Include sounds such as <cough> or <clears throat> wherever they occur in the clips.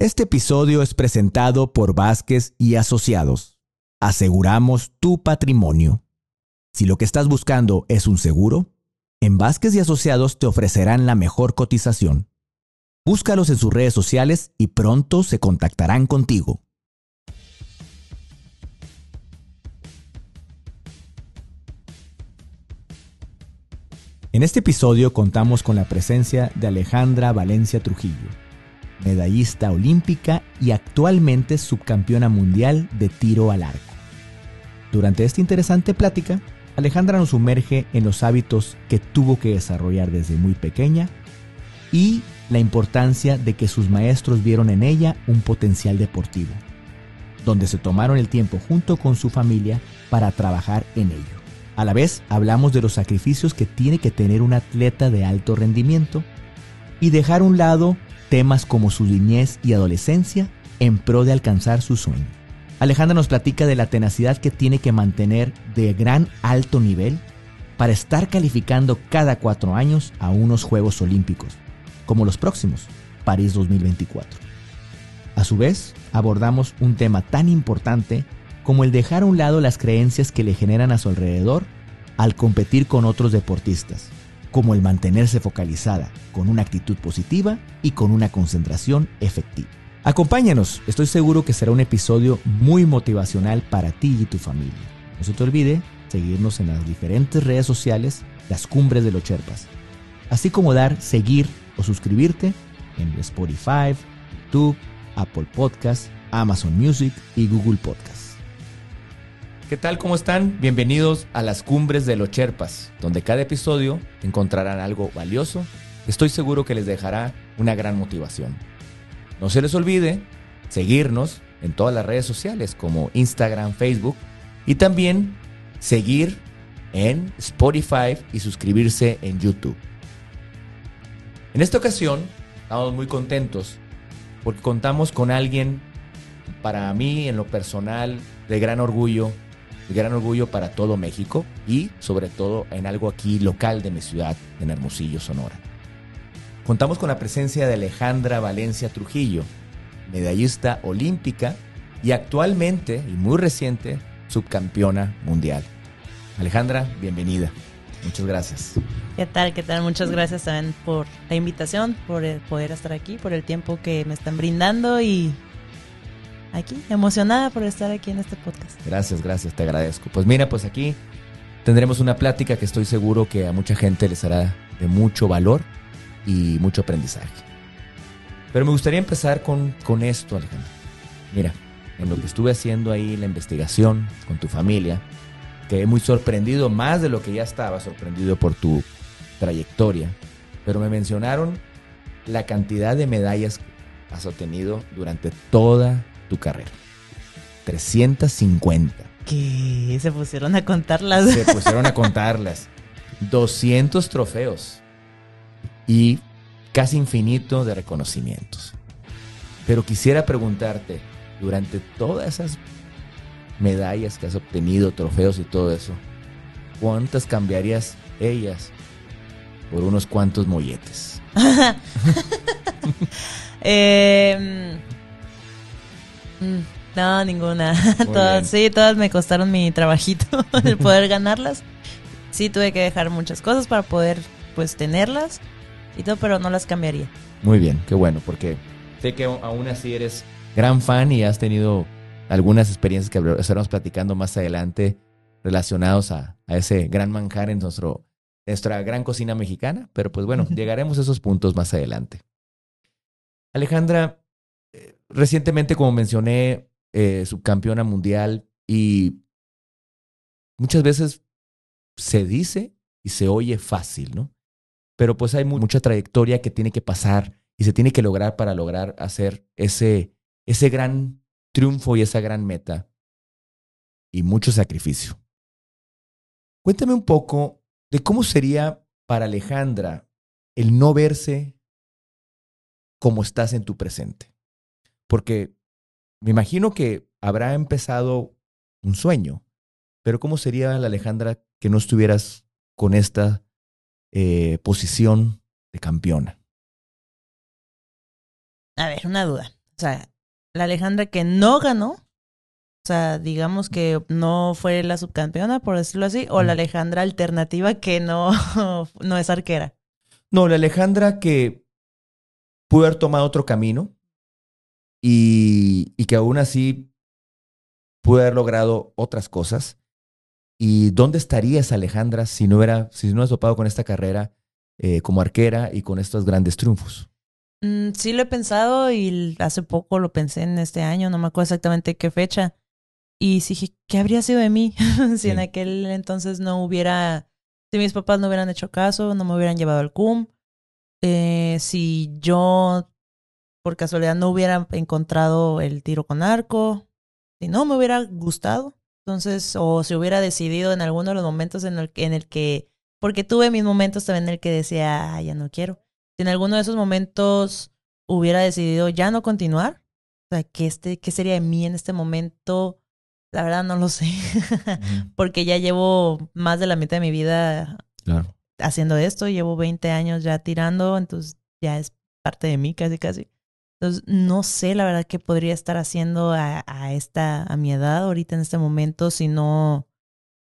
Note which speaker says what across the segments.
Speaker 1: Este episodio es presentado por Vázquez y Asociados. Aseguramos tu patrimonio. Si lo que estás buscando es un seguro, en Vázquez y Asociados te ofrecerán la mejor cotización. Búscalos en sus redes sociales y pronto se contactarán contigo. En este episodio contamos con la presencia de Alejandra Valencia Trujillo, medallista olímpica y actualmente subcampeona mundial de tiro al arco. Durante esta interesante plática, Alejandra nos sumerge en los hábitos que tuvo que desarrollar desde muy pequeña y la importancia de que sus maestros vieron en ella un potencial deportivo, donde se tomaron el tiempo junto con su familia para trabajar en ello. A la vez, hablamos de los sacrificios que tiene que tener un atleta de alto rendimiento y dejar a un lado temas como su niñez y adolescencia en pro de alcanzar su sueño. Alejandra nos platica de la tenacidad que tiene que mantener de gran alto nivel para estar calificando cada cuatro años a unos Juegos Olímpicos, como los próximos, París 2024. A su vez, abordamos un tema tan importante como el dejar a un lado las creencias que le generan a su alrededor al competir con otros deportistas, como el mantenerse focalizada, con una actitud positiva y con una concentración efectiva. Acompáñanos, estoy seguro que será un episodio muy motivacional para ti y tu familia. No se te olvide seguirnos en las diferentes redes sociales, las cumbres de los Cherpas, así como dar seguir o suscribirte en Spotify, YouTube, Apple Podcasts, Amazon Music y Google Podcasts. ¿Qué tal? ¿Cómo están? Bienvenidos a las cumbres de los Cherpas, donde cada episodio encontrarán algo valioso. Estoy seguro que les dejará una gran motivación. No se les olvide seguirnos en todas las redes sociales como Instagram, Facebook y también seguir en Spotify y suscribirse en YouTube. En esta ocasión estamos muy contentos porque contamos con alguien para mí en lo personal de gran orgullo gran orgullo para todo México y sobre todo en algo aquí local de mi ciudad, en Hermosillo, Sonora. Contamos con la presencia de Alejandra Valencia Trujillo, medallista olímpica y actualmente y muy reciente subcampeona mundial. Alejandra, bienvenida. Muchas gracias.
Speaker 2: ¿Qué tal? ¿Qué tal? Muchas gracias también por la invitación, por poder estar aquí, por el tiempo que me están brindando y aquí, emocionada por estar aquí en este podcast.
Speaker 1: Gracias, gracias, te agradezco. Pues mira, pues aquí tendremos una plática que estoy seguro que a mucha gente les hará de mucho valor y mucho aprendizaje. Pero me gustaría empezar con, con esto, Alejandro. Mira, en lo que estuve haciendo ahí, la investigación con tu familia, quedé muy sorprendido, más de lo que ya estaba sorprendido por tu trayectoria. Pero me mencionaron la cantidad de medallas que has obtenido durante toda tu carrera. 350.
Speaker 2: ¿Qué? Se pusieron a contarlas.
Speaker 1: Se pusieron a contarlas. 200 trofeos. Y casi infinito de reconocimientos. Pero quisiera preguntarte, durante todas esas medallas que has obtenido, trofeos y todo eso, ¿cuántas cambiarías ellas por unos cuantos molletes? <laughs>
Speaker 2: eh, Mm, no, ninguna. <laughs> todas, sí, todas me costaron mi trabajito <laughs> el <laughs> poder ganarlas. Sí, tuve que dejar muchas cosas para poder, pues, tenerlas y todo, pero no las cambiaría.
Speaker 1: Muy bien, qué bueno, porque sé que aún así eres gran fan y has tenido algunas experiencias que estaremos platicando más adelante relacionados a, ese gran manjar en nuestro, nuestra gran cocina mexicana, pero pues bueno, llegaremos a esos puntos más adelante. Alejandra, recientemente, como mencioné, eh, subcampeona mundial y muchas veces se dice y se oye fácil, ¿no? Pero pues hay mucha trayectoria que tiene que pasar y se tiene que lograr para lograr hacer ese, ese gran triunfo y esa gran meta y mucho sacrificio. Cuéntame un poco de cómo sería para Alejandra el no verse como estás en tu presente. Porque me imagino que habrá empezado un sueño, pero ¿cómo sería la Alejandra que no estuvieras con esta eh, posición de campeona?
Speaker 2: A ver, una duda. sea, la Alejandra que no ganó, o sea, digamos que no fue la subcampeona, por decirlo así, o la Alejandra alternativa que no, <laughs> no es arquera.
Speaker 1: No, la Alejandra que pudo haber tomado otro camino y, y que aún así pudo haber logrado otras cosas. ¿Y dónde estarías, Alejandra, si no hubiera, si no hubieras topado con esta carrera eh, como arquera y con estos grandes triunfos?
Speaker 2: Mm, sí lo he pensado y hace poco lo pensé en este año, no me acuerdo exactamente qué fecha. Y dije, ¿qué habría sido de mí <laughs> si en aquel entonces no hubiera, si mis papás no hubieran hecho caso, no me hubieran llevado al CUM, eh, si yo por casualidad no hubiera encontrado el tiro con arco, si no me hubiera gustado, entonces, o si hubiera decidido en alguno de los momentos en el, en el que, porque tuve mis momentos también en el que decía, ah, ya no quiero. Si en alguno de esos momentos hubiera decidido ya no continuar, o sea, ¿qué, este, qué sería de mí en este momento? La verdad no lo sé, <laughs> porque ya llevo más de la mitad de mi vida haciendo esto, llevo 20 años ya tirando, entonces ya es parte de mí casi casi. Entonces, no sé la verdad qué podría estar haciendo a, a, esta, a mi edad ahorita en este momento si no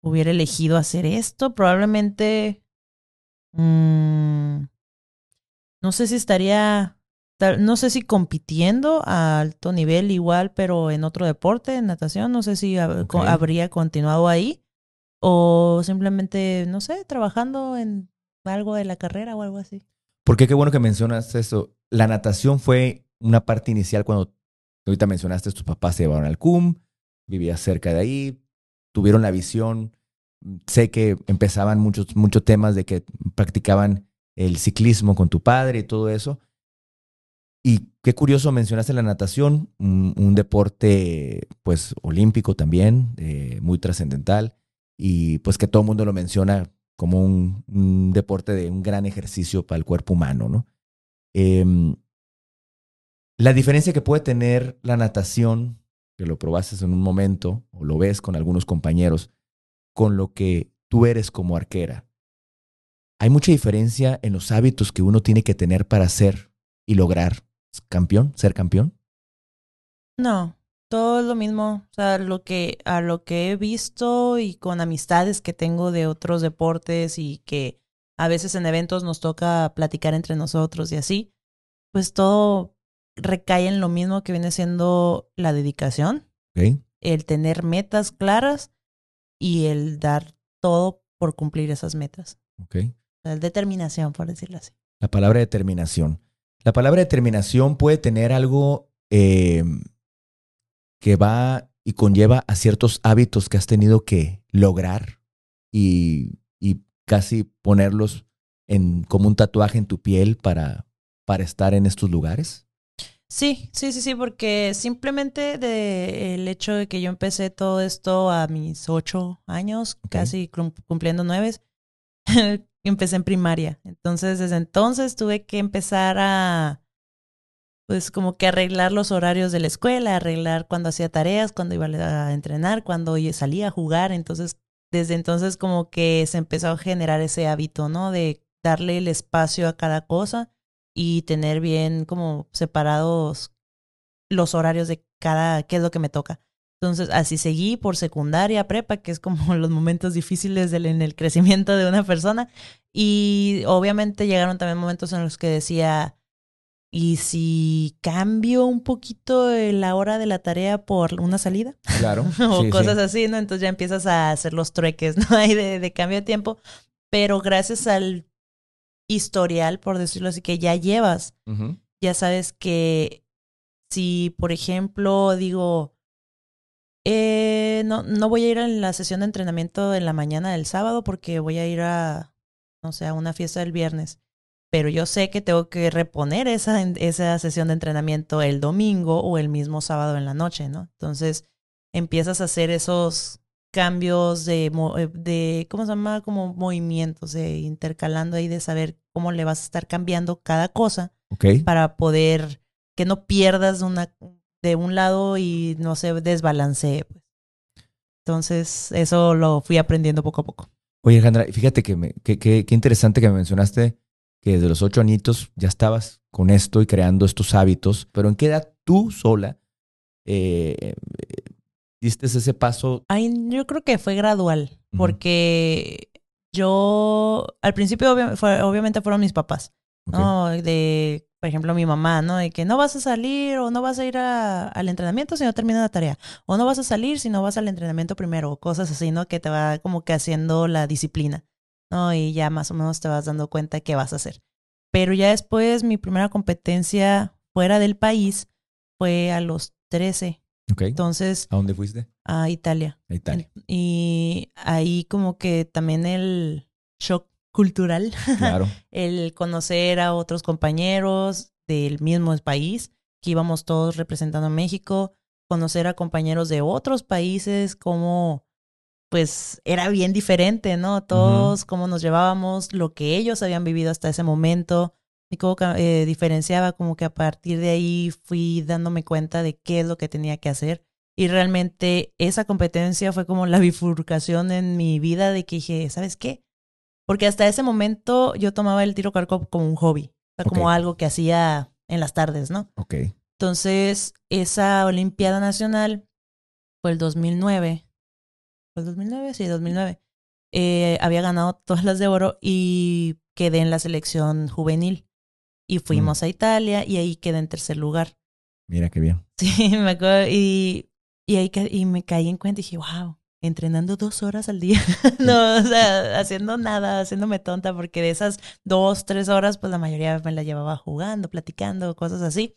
Speaker 2: hubiera elegido hacer esto. Probablemente, mmm, no sé si estaría no sé si compitiendo a alto nivel igual, pero en otro deporte, en natación, no sé si habría continuado ahí o simplemente, no sé, trabajando en algo de la carrera o algo así.
Speaker 1: Porque qué bueno que mencionas eso. La natación fue una parte inicial cuando ahorita mencionaste, tus papás se llevaron al CUM, vivías cerca de ahí, tuvieron la visión. Sé que empezaban muchos, muchos temas de que practicaban el ciclismo con tu padre y todo eso. Y qué curioso, mencionaste la natación, un, deporte pues olímpico también, eh, muy trascendental, y pues que todo el mundo lo menciona como un, deporte de un gran ejercicio para el cuerpo humano, ¿no? Em, la diferencia que puede tener la natación, que lo probaste en un momento, o lo ves con algunos compañeros, con lo que tú eres como arquera, hay mucha diferencia en los hábitos que uno tiene que tener para ser y lograr campeón, ser campeón?
Speaker 2: No, todo es lo mismo. O sea, lo que, a lo que he visto y con amistades que tengo de otros deportes y que a veces en eventos nos toca platicar entre nosotros y así, pues todo recae en lo mismo que viene siendo la dedicación, el tener metas claras y el dar todo por cumplir esas metas.
Speaker 1: Okay.
Speaker 2: La determinación, por decirlo así.
Speaker 1: La palabra determinación. La palabra determinación puede tener algo eh, que va y conlleva a ciertos hábitos que has tenido que lograr y, casi ponerlos en, como un tatuaje en tu piel para, para estar en estos lugares.
Speaker 2: Sí, sí, sí, sí, porque simplemente de el hecho de que yo empecé todo esto a mis ocho años, casi cumpliendo nueve, <laughs> empecé en primaria. Entonces, desde entonces tuve que empezar a, pues como que arreglar los horarios de la escuela, arreglar cuando hacía tareas, cuando iba a entrenar, cuando salía a jugar. Entonces, desde entonces como que se empezó a generar ese hábito, ¿no? De darle el espacio a cada cosa y tener bien como separados los horarios de cada, qué es lo que me toca. Entonces, así seguí por secundaria, prepa, que es como <laughs> los momentos difíciles del, en el crecimiento de una persona. Y obviamente llegaron también momentos en los que decía, ¿y si cambio un poquito la hora de la tarea por una salida?
Speaker 1: Claro. <laughs>
Speaker 2: o cosas así, ¿no? Entonces ya empiezas a hacer los trueques, <laughs> ¿no? Ahí de, cambio de tiempo. Pero gracias al historial, por decirlo así, que ya llevas, ya sabes que si, por ejemplo, digo, eh, no, no voy a ir a la sesión de entrenamiento en la mañana del sábado porque voy a ir a, no sé, a una fiesta del viernes. Pero yo sé que tengo que reponer esa, esa sesión de entrenamiento el domingo o el mismo sábado en la noche, ¿no? Entonces empiezas a hacer esos cambios de, eh, de ¿cómo se llama? Como movimientos, de intercalando ahí de saber cómo le vas a estar cambiando cada cosa para poder que no pierdas una, de un lado y no se desbalancee. Pues. Entonces, eso lo fui aprendiendo poco a poco.
Speaker 1: Oye, Alejandra, fíjate que, qué interesante que me mencionaste que desde los ocho añitos ya estabas con esto y creando estos hábitos, pero ¿en qué edad tú sola eh, diste ese paso?
Speaker 2: Ay, yo creo que fue gradual, porque yo, al principio obviamente fueron mis papás, ¿no? De, por ejemplo, mi mamá, ¿no? De que no vas a salir o no vas a ir al entrenamiento si no terminas la tarea, o no vas a salir si no vas al entrenamiento primero, o cosas así, ¿no? Que te va como que haciendo la disciplina. ¿no? Y ya más o menos te vas dando cuenta qué vas a hacer. Pero ya después mi primera competencia fuera del país fue a los 13. Entonces.
Speaker 1: ¿A dónde fuiste?
Speaker 2: A Italia.
Speaker 1: A Italia.
Speaker 2: Y ahí como que también el shock cultural.
Speaker 1: Claro. <laughs>
Speaker 2: el conocer a otros compañeros del mismo país, que íbamos todos representando a México, conocer a compañeros de otros países, como pues era bien diferente, ¿no? Todos, cómo nos llevábamos, lo que ellos habían vivido hasta ese momento, y cómo eh, diferenciaba, como que a partir de ahí fui dándome cuenta de qué es lo que tenía que hacer. Y realmente esa competencia fue como la bifurcación en mi vida de que dije, ¿sabes qué? Porque hasta ese momento yo tomaba el tiro carco como un hobby, como algo que hacía en las tardes, ¿no?
Speaker 1: Ok.
Speaker 2: Entonces, esa Olimpiada Nacional fue el 2009 ¿Fue 2009? Sí, 2009. Eh, había ganado todas las de oro y quedé en la selección juvenil. Y fuimos mm. a Italia y ahí quedé en tercer lugar.
Speaker 1: Mira qué bien. <laughs>
Speaker 2: Sí, me acuerdo. Y, y ahí y me caí en cuenta y dije, wow, entrenando dos horas al día. <laughs> no, o sea, haciendo nada, haciéndome tonta, porque de esas dos, tres horas, pues la mayoría me la llevaba jugando, platicando, cosas así.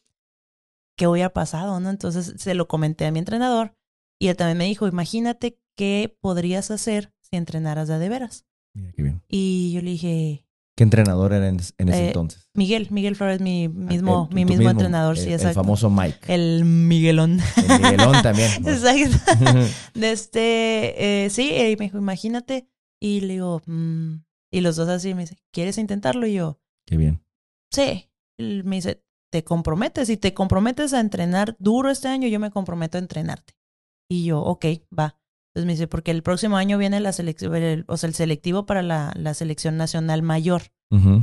Speaker 2: ¿Qué hubiera pasado, no? Entonces se lo comenté a mi entrenador y él también me dijo, imagínate qué podrías hacer si entrenaras de, de veras.
Speaker 1: Mira, qué bien.
Speaker 2: Y yo le dije...
Speaker 1: ¿Qué entrenador era en, ese eh, entonces?
Speaker 2: Miguel, Miguel Flores, mi ah, mismo, mi mismo, entrenador, sí, exacto.
Speaker 1: El famoso Mike.
Speaker 2: El Miguelón.
Speaker 1: El Miguelón también. <laughs>
Speaker 2: exacto. <laughs> de este, eh, sí, y me dijo, imagínate. Y le digo, mm", y los dos así me dice, ¿quieres intentarlo? Y yo,
Speaker 1: qué bien.
Speaker 2: Sí. Y me dice, ¿te comprometes? Si te comprometes a entrenar duro este año, yo me comprometo a entrenarte. Y yo, ok, va. Entonces me dice, porque el próximo año viene la selección, o sea, el selectivo para la, la selección nacional mayor.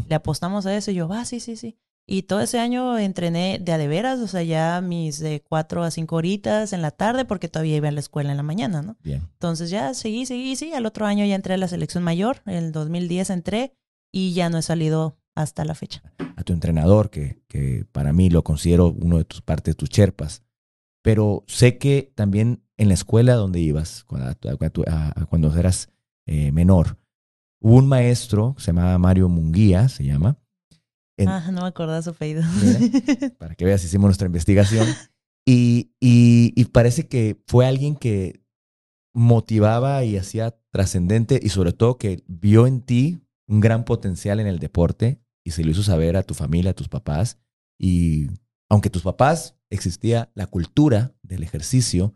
Speaker 2: Le apostamos a eso y yo, va, sí, sí, sí. Y todo ese año entrené de a de veras, o sea, ya mis de cuatro a cinco horitas en la tarde, porque todavía iba a la escuela en la mañana, ¿no?
Speaker 1: Bien.
Speaker 2: Entonces ya seguí, seguí, sí. Al otro año ya entré a la selección mayor, en el 2010 entré y ya no he salido hasta la fecha.
Speaker 1: A tu entrenador, que, que para mí lo considero uno de tus partes, tus cherpas, pero sé que también en la escuela donde ibas, cuando, eras eh, menor, hubo un maestro, se llamaba Mario Munguía, se llama.
Speaker 2: ah, no me acordaba su apellido. <laughs>
Speaker 1: para que veas, hicimos nuestra investigación. Y, y, parece que fue alguien que motivaba y hacía trascendente y sobre todo que vio en ti un gran potencial en el deporte y se lo hizo saber a tu familia, a tus papás. Y aunque tus papás existía la cultura del ejercicio,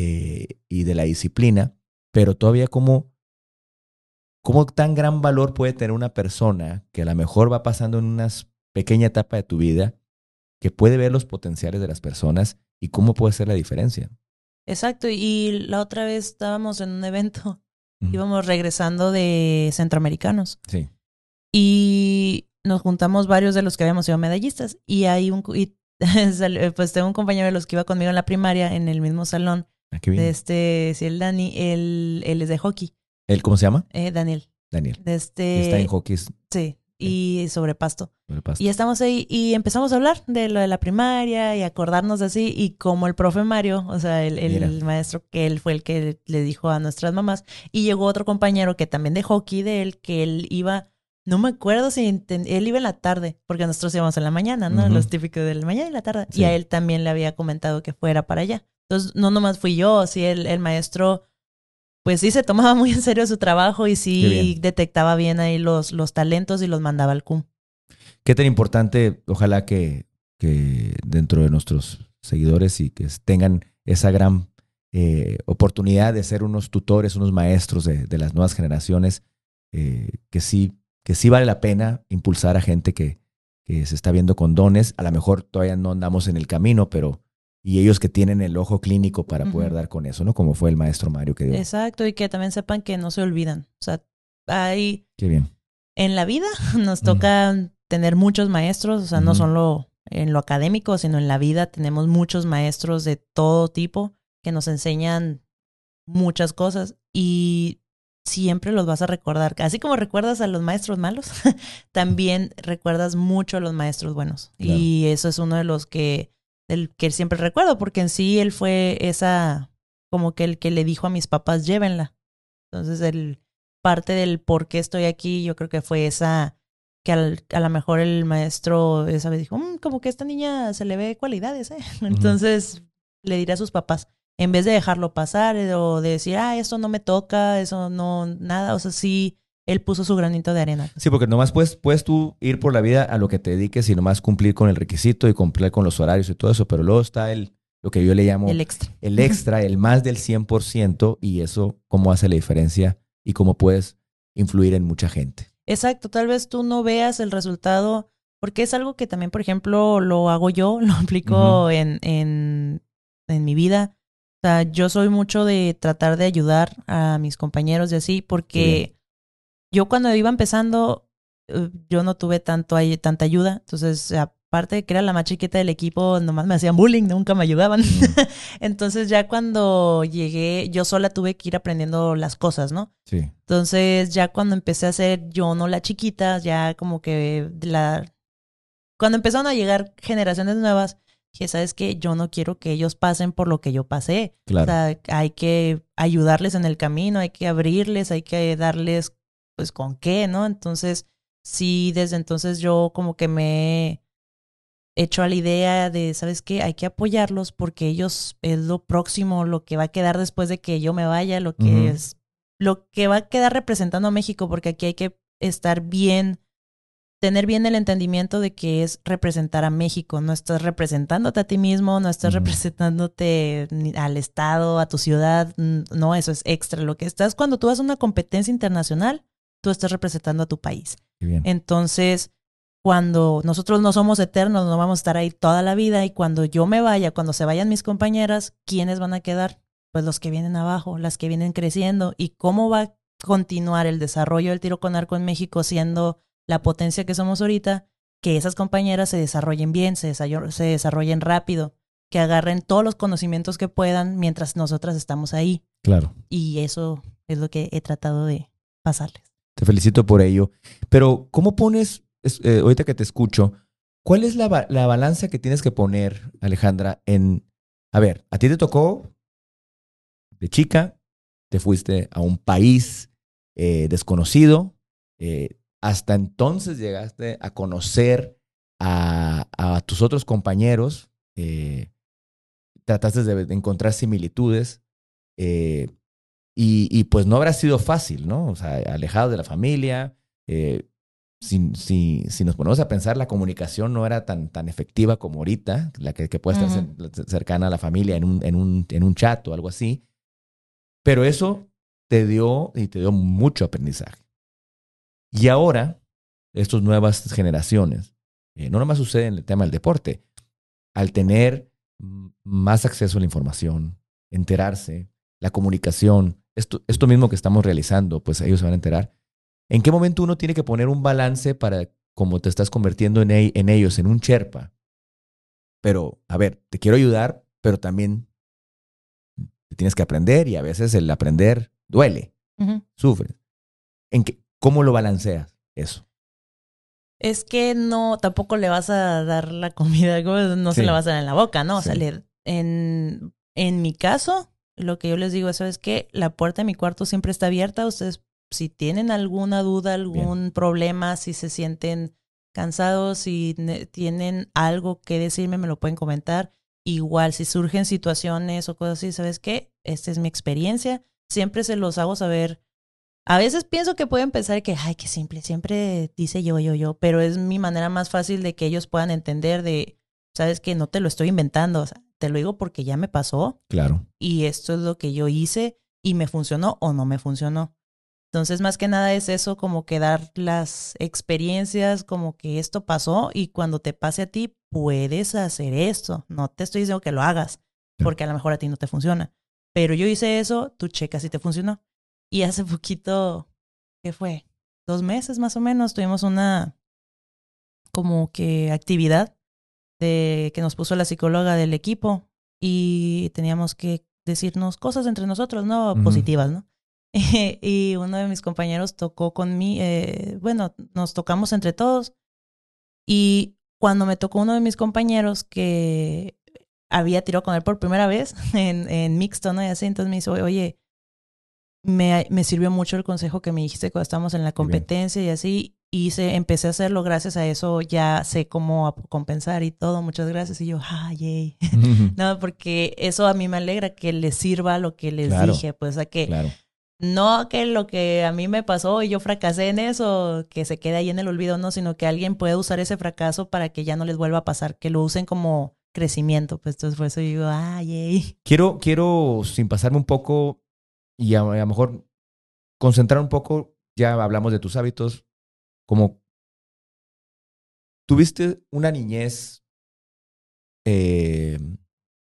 Speaker 1: eh, y de la disciplina, pero todavía como, como tan gran valor puede tener una persona que a lo mejor va pasando en una pequeña etapa de tu vida, que puede ver los potenciales de las personas y cómo puede ser la diferencia.
Speaker 2: Exacto, y la otra vez estábamos en un evento, íbamos regresando de centroamericanos.
Speaker 1: Sí.
Speaker 2: Y nos juntamos varios de los que habíamos sido medallistas y hay un y, <laughs> pues tengo un compañero de los que iba conmigo en la primaria en el mismo salón
Speaker 1: Ah, bien.
Speaker 2: De este, sí, el Dani, él, él es de hockey.
Speaker 1: ¿Él cómo se llama?
Speaker 2: Eh, Daniel.
Speaker 1: Daniel.
Speaker 2: De este,
Speaker 1: está en hockey.
Speaker 2: Sí, y sobre pasto.
Speaker 1: sobre pasto.
Speaker 2: Y estamos ahí y empezamos a hablar de lo de la primaria y acordarnos así. Y como el profe Mario, o sea, el, el maestro que él fue el que le dijo a nuestras mamás. Y llegó otro compañero que también de hockey de él, que él iba no me acuerdo si él iba en la tarde, porque nosotros íbamos en la mañana, ¿no? Los típicos de la mañana y la tarde. Y a él también le había comentado que fuera para allá. Entonces, no nomás fui yo, sí, el, el maestro, pues sí se tomaba <laughs> muy en serio su trabajo y sí detectaba bien ahí los, los talentos y los mandaba al CUM.
Speaker 1: Qué tan importante, ojalá que, que dentro de nuestros seguidores y que tengan esa gran eh, oportunidad de ser unos tutores, unos maestros de, de las nuevas generaciones, eh, que, sí, que sí vale la pena impulsar a gente que, que se está viendo con dones. A lo mejor todavía no andamos en el camino, pero y ellos que tienen el ojo clínico para poder dar con eso, ¿no? Como fue el maestro Mario que dio.
Speaker 2: Exacto, y que también sepan que no se olvidan. O sea, hay...
Speaker 1: Qué bien.
Speaker 2: En la vida <laughs> nos tocan tener muchos maestros, o sea, no solo en lo académico, sino en la vida tenemos muchos maestros de todo tipo que nos enseñan muchas cosas y siempre los vas a recordar. Así como recuerdas a los maestros malos, <laughs> también recuerdas mucho a los maestros buenos. Y eso es uno de los que, el que siempre recuerdo, porque en sí él fue esa, como que el que le dijo a mis papás, llévenla. Entonces, el parte del por qué estoy aquí, yo creo que fue esa, que a lo mejor el maestro esa vez dijo, mm, como que esta niña se le ve cualidades, ¿eh? Entonces, le diré a sus papás, en vez de dejarlo pasar eh, o de decir, ah, esto no me toca, eso no, nada, o sea, sí, él puso su granito de arena.
Speaker 1: Sí, porque nomás puedes, puedes tú ir por la vida a lo que te dediques y nomás cumplir con el requisito y cumplir con los horarios y todo eso, pero luego está el, lo que yo le llamo
Speaker 2: el extra,
Speaker 1: el, extra, el más del 100% y eso cómo hace la diferencia y cómo puedes influir en mucha gente.
Speaker 2: Exacto, tal vez tú no veas el resultado, porque es algo que también, por ejemplo, lo hago yo, <laughs> lo aplico en, en, en mi vida o sea, yo soy mucho de tratar de ayudar a mis compañeros y así, porque yo cuando iba empezando, eh, yo no tuve tanto, tanta ayuda. Entonces, aparte de que era la más chiquita del equipo, nomás me hacían bullying, nunca me ayudaban. <laughs> Entonces, ya cuando llegué, yo sola tuve que ir aprendiendo las cosas, ¿no?
Speaker 1: Sí.
Speaker 2: Entonces, ya cuando empecé a ser yo no la chiquita, ya como que la... Cuando empezaron a llegar generaciones nuevas, que sabes que yo no quiero que ellos pasen por lo que yo pasé.
Speaker 1: Claro. O
Speaker 2: sea, hay que ayudarles en el camino, hay que abrirles, hay que darles, pues, con qué, ¿no? Entonces, sí, desde entonces yo como que me he hecho a la idea de, ¿sabes qué? Hay que apoyarlos porque ellos es lo próximo, lo que va a quedar después de que yo me vaya, lo que es, lo que va a quedar representando a México, porque aquí hay que estar bien tener bien el entendimiento de que es representar a México, no estás representándote a ti mismo, no estás representándote al Estado, a tu ciudad, no, eso es extra. Lo que estás cuando tú vas a una competencia internacional, tú estás representando a tu país. Entonces, cuando nosotros no somos eternos, no vamos a estar ahí toda la vida y cuando yo me vaya, cuando se vayan mis compañeras, ¿quiénes van a quedar? Pues los que vienen abajo, las que vienen creciendo y cómo va a continuar el desarrollo del tiro con arco en México siendo la potencia que somos ahorita, que esas compañeras se desarrollen bien, se, se desarrollen rápido, que agarren todos los conocimientos que puedan mientras nosotras estamos ahí.
Speaker 1: Claro.
Speaker 2: Y eso es lo que he tratado de pasarles.
Speaker 1: Te felicito por ello. Pero, ¿cómo pones, eh, ahorita que te escucho, cuál es la, la balanza que tienes que poner, Alejandra, en, a ver, a ti te tocó de chica, te fuiste a un país eh, desconocido, eh, hasta entonces llegaste a conocer a, tus otros compañeros, eh, trataste de, encontrar similitudes y, pues no habrá sido fácil, ¿no? O sea, alejado de la familia. Eh, si, si, nos ponemos a pensar, la comunicación no era tan, tan efectiva como ahorita, la que, puede estar cercana a la familia en un, en, un, en un chat o algo así. Pero eso te dio y te dio mucho aprendizaje. Y ahora, estas nuevas generaciones, eh, no nomás sucede en el tema del deporte, al tener más acceso a la información, enterarse, la comunicación, esto, esto mismo que estamos realizando, pues ellos se van a enterar. ¿En qué momento uno tiene que poner un balance para, como te estás convirtiendo en, en ellos, en un Sherpa? Pero, a ver, te quiero ayudar, pero también tienes que aprender y a veces el aprender duele, sufre. ¿En qué, ¿Cómo lo balanceas eso?
Speaker 2: Es que no, tampoco le vas a dar la comida, no se la vas a dar en la boca, ¿no? O sea, en, en mi caso, lo que yo les digo eso es que la puerta de mi cuarto siempre está abierta. Ustedes, si tienen alguna duda, algún problema, si se sienten cansados, si tienen algo que decirme, me lo pueden comentar. Igual, si surgen situaciones o cosas así, ¿sabes qué? Esta es mi experiencia. Siempre se los hago saber a veces pienso que pueden pensar que, ay, qué simple, siempre dice yo, yo, yo, pero es mi manera más fácil de que ellos puedan entender de, sabes que no te lo estoy inventando, te lo digo porque ya me pasó.
Speaker 1: Claro.
Speaker 2: Y esto es lo que yo hice y me funcionó o no me funcionó. Entonces, más que nada es eso, como que dar las experiencias, como que esto pasó y cuando te pase a ti, puedes hacer esto. No te estoy diciendo que lo hagas, porque a lo mejor a ti no te funciona. Pero yo hice eso, tú checas si te funcionó. Y hace <laughs> poquito, ¿qué fue? Dos meses más o menos, tuvimos una, como que actividad de que nos puso la psicóloga del equipo y teníamos que decirnos cosas entre nosotros, ¿no? Positivas, ¿no? <laughs> y uno de mis compañeros tocó con mí, eh, bueno, nos tocamos entre todos y cuando me tocó uno de mis compañeros que había tirado con él por primera vez <laughs> en, en mixto, ¿no? Y así, entonces me dice, oye, me, me, sirvió mucho el consejo que me dijiste cuando estábamos en la competencia y así, y se, empecé a hacerlo, gracias a eso ya sé cómo compensar y todo, muchas gracias, y yo, ah, yay. <laughs> no, porque eso a mí me alegra que les sirva lo que les dije, pues a que... No que lo que a mí me pasó y yo fracasé en eso, que se quede ahí en el olvido, no, sino que alguien puede usar ese fracaso para que ya no les vuelva a pasar, que lo usen como crecimiento. Pues entonces por eso digo, ay,
Speaker 1: Quiero, quiero, sin pasarme un poco y a, lo mejor concentrar un poco, ya hablamos de tus hábitos, como tuviste una niñez eh,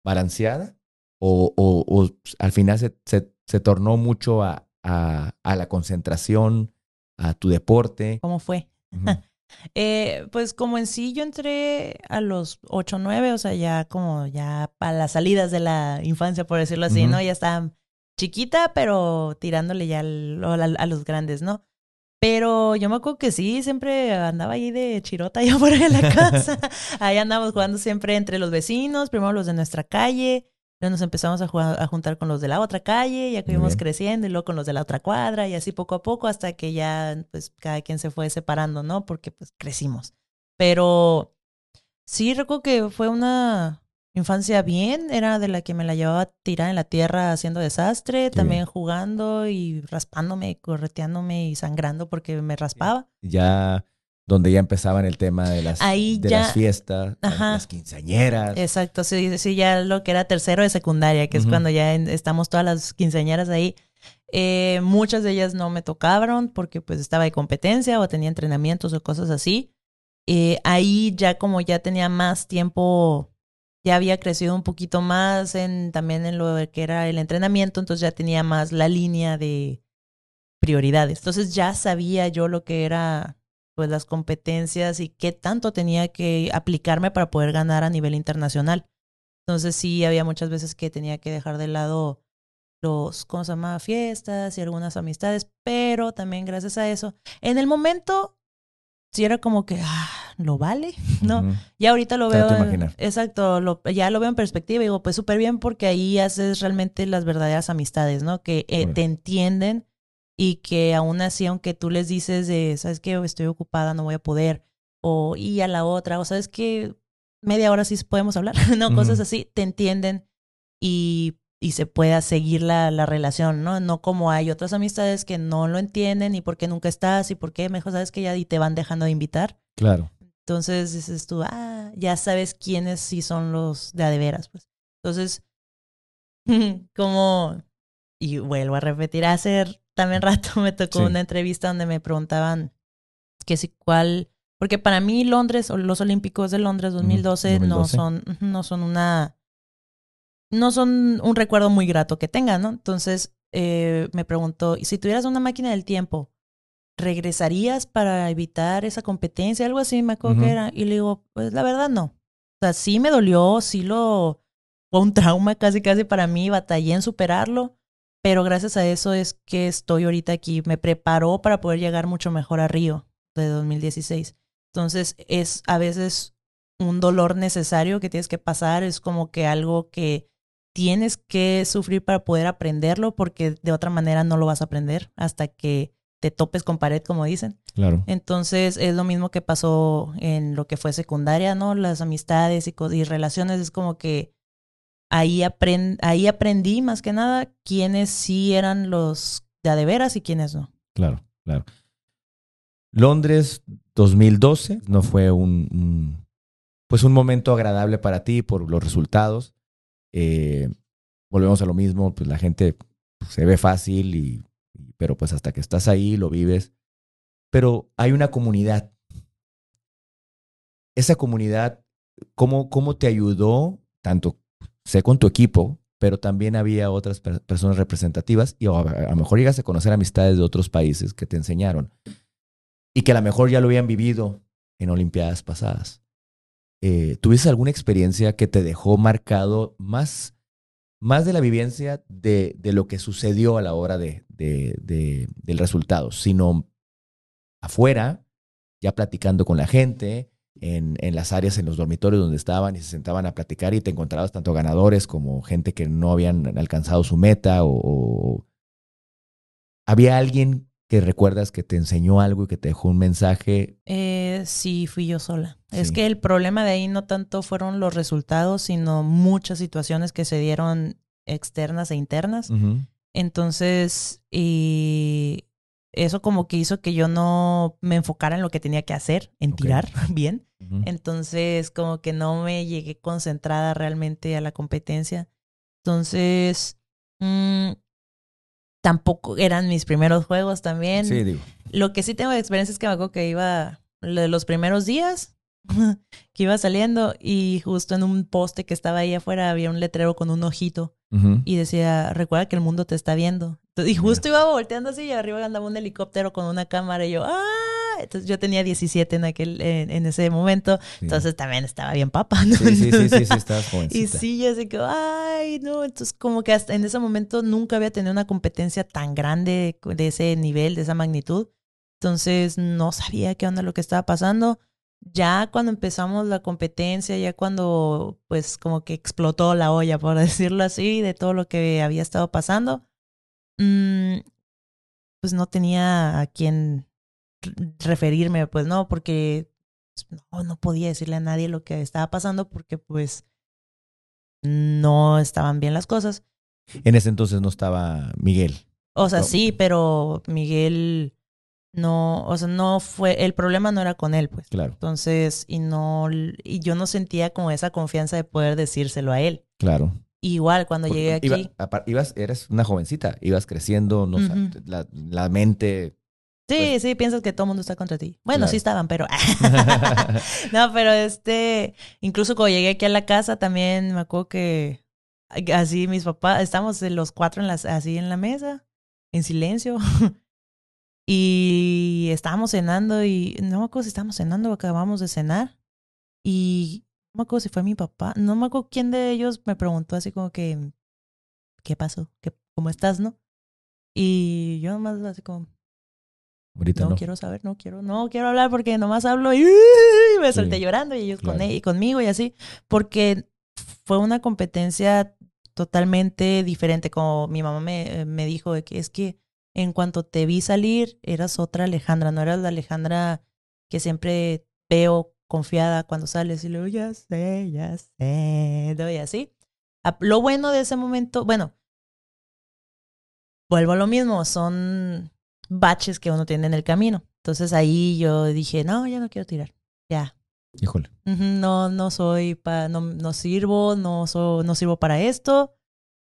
Speaker 1: balanceada o, o, al final se, se, tornó mucho a, a, a, la concentración, a tu deporte.
Speaker 2: ¿Cómo fue? <laughs> Eh, pues como en sí yo entré a los 8 o 9, o sea, ya como ya para las salidas de la infancia, por decirlo así, ¿no? Ya estaba chiquita, pero tirándole ya a los grandes, ¿no? Pero yo me acuerdo que sí, siempre andaba ahí de chirota allá fuera de la casa. ahí andábamos jugando siempre entre los vecinos, primero los de nuestra calle, Luego nos empezamos a, a, juntar con los de la otra calle, ya que íbamos creciendo, y luego con los de la otra cuadra, y así poco a poco, hasta que ya, pues, cada quien se fue separando, ¿no? Porque, pues, crecimos. Pero sí, recuerdo que fue una infancia bien, era de la que me la llevaba tirada en la tierra haciendo desastre, también jugando y raspándome, correteándome y sangrando porque me raspaba.
Speaker 1: Ya donde ya empezaban el tema de las, de las fiestas, las quinceañeras.
Speaker 2: Exacto, sí, sí, ya lo que era tercero de secundaria, que es cuando ya estamos todas las quinceañeras ahí. Eh, muchas de ellas no me tocaron porque pues estaba de competencia o tenía entrenamientos o cosas así. Eh, ahí ya como ya tenía más tiempo, ya había crecido un poquito más en también en lo que era el entrenamiento, entonces ya tenía más la línea de prioridades. Entonces ya sabía yo lo que era pues las competencias y qué tanto tenía que aplicarme para poder ganar a nivel internacional. Entonces sí había muchas veces que tenía que dejar de lado los, ¿cómo se llama? Fiestas y algunas amistades, pero también gracias a eso, en el momento sí era como que, ah, lo vale, <laughs> ¿no? Ya ahorita lo veo. exacto, lo, ya lo veo en perspectiva y digo, pues súper bien porque ahí haces realmente las verdaderas amistades, ¿no? Que eh, te entienden y que aún así, aunque tú les dices de, sabes que estoy ocupada, no voy a poder, o y a la otra, o sabes que media hora sí podemos hablar, <laughs> no, cosas así, te entienden y, y se pueda seguir la, la, relación, ¿no? No como hay otras amistades que no lo entienden y por qué nunca estás y por qué mejor sabes que ya y te van dejando de invitar.
Speaker 1: Claro.
Speaker 2: Entonces dices tú, ah, ya sabes quiénes sí son los de a de veras, pues. Entonces, <laughs> como, y vuelvo a repetir, hacer también rato me tocó una entrevista donde me preguntaban que si cuál, porque para mí Londres o los Olímpicos de Londres 2012, no son no son una no son un recuerdo muy grato que tengan, ¿no? Entonces eh, me preguntó, ¿y si tuvieras una máquina del tiempo, regresarías para evitar esa competencia? Algo así me acuerdo que era. Y le digo, pues la verdad no. O sea, sí me dolió, sí lo... Fue un trauma casi casi para mí, batallé en superarlo pero gracias a eso es que estoy ahorita aquí. Me preparó para poder llegar mucho mejor a Río de 2016. Entonces es a veces un dolor necesario que tienes que pasar, es como que algo que tienes que sufrir para poder aprenderlo porque de otra manera no lo vas a aprender hasta que te topes con pared, como dicen.
Speaker 1: Claro.
Speaker 2: Entonces es lo mismo que pasó en lo que fue secundaria, ¿no? Las amistades y, y relaciones es como que ahí, ahí aprendí más que nada quiénes sí eran los de de veras y quiénes no.
Speaker 1: Claro, claro. Londres 2012 no fue un, pues un momento agradable para ti por los resultados. Eh, volvemos a lo mismo, pues la gente se ve fácil y, pero pues hasta que estás ahí lo vives. Pero hay una comunidad. Esa comunidad, ¿cómo, cómo te ayudó tanto sé con tu equipo, pero también había otras personas representativas y a, lo mejor llegas a conocer amistades de otros países que te enseñaron y que a lo mejor ya lo habían vivido en Olimpiadas pasadas. Eh, ¿Tuviste alguna experiencia que te dejó marcado más, más de la vivencia de, de lo que sucedió a la hora de, de, de, del resultado, sino afuera, ya platicando con la gente, en, en, las áreas, en los dormitorios donde estaban y se sentaban a platicar y te encontrabas tanto ganadores como gente que no habían alcanzado su meta o, o había alguien que recuerdas que te enseñó algo y que te dejó un mensaje?
Speaker 2: Eh, sí, fui yo sola. Sí. Es que el problema de ahí no tanto fueron los resultados, sino muchas situaciones que se dieron externas e internas. Uh -huh. Entonces, y eso como que hizo que yo no me enfocara en lo que tenía que hacer, en okay. tirar <laughs> bien. Uh -huh. Entonces, como que no me llegué concentrada realmente a la competencia. Entonces, mmm, tampoco eran mis primeros juegos también.
Speaker 1: Sí, digo.
Speaker 2: Lo que sí tengo de experiencia es que me acuerdo que iba los primeros días <laughs> que iba saliendo y justo en un poste que estaba ahí afuera había un letrero con un ojito uh -huh. y decía, recuerda que el mundo te está viendo. Y justo iba volteando así y arriba andaba un helicóptero con una cámara y yo, ¡ah! Entonces yo tenía 17 en aquel en, en ese momento, sí. entonces también estaba bien papa, ¿no?
Speaker 1: Sí, sí, sí, sí, sí <laughs> estabas.
Speaker 2: Y sí, yo así que, ay, no, entonces como que hasta en ese momento nunca había tenido una competencia tan grande de ese nivel, de esa magnitud. Entonces no sabía qué onda lo que estaba pasando. Ya cuando empezamos la competencia, ya cuando pues como que explotó la olla, por <laughs> decirlo así, de todo lo que había estado pasando, mmm, pues no tenía a quién referirme, pues no, porque no, no podía decirle a nadie lo que estaba pasando porque pues no estaban bien las cosas.
Speaker 1: En ese entonces no estaba Miguel.
Speaker 2: O sea, no. sí, pero Miguel no, o sea, no fue, el problema no era con él, pues.
Speaker 1: Claro.
Speaker 2: Entonces, y no, y yo no sentía como esa confianza de poder decírselo a él.
Speaker 1: Claro.
Speaker 2: Igual cuando Porque llegué aquí.
Speaker 1: Iba, ibas, eres una jovencita, ibas creciendo, no, uh -huh. la, la, mente
Speaker 2: Sí, pues, sí, piensas que todo el mundo está contra ti. Bueno, claro. sí estaban, pero. <laughs> <laughs> no, pero este. Incluso cuando llegué aquí a la casa también me acuerdo que. Así mis papás. Estamos los cuatro en las, así en la mesa, en silencio. <laughs> y estábamos cenando y. No me acuerdo si estábamos cenando o acabamos de cenar. Y. No me acuerdo si fue mi papá. No me acuerdo quién de ellos me preguntó así como que. ¿Qué pasó? ¿Qué, ¿Cómo estás, no? Y yo nomás así como.
Speaker 1: Ahorita
Speaker 2: no,
Speaker 1: no,
Speaker 2: quiero saber, no quiero, no quiero hablar porque nomás hablo y <laughs> me solté sí, llorando y ellos claro. con él, y conmigo y así, porque fue una competencia totalmente diferente, como mi mamá me, me dijo, que es que en cuanto te vi salir, eras otra Alejandra, no eras la Alejandra que siempre veo confiada cuando sales y luego ya sé, ya sé, y así. Lo bueno de ese momento, bueno, vuelvo a lo mismo, son baches que uno tiene en el camino. Entonces ahí yo dije, no, ya no quiero tirar, ya.
Speaker 1: Híjole.
Speaker 2: No, no soy para, no, no sirvo, no, so, no sirvo para esto.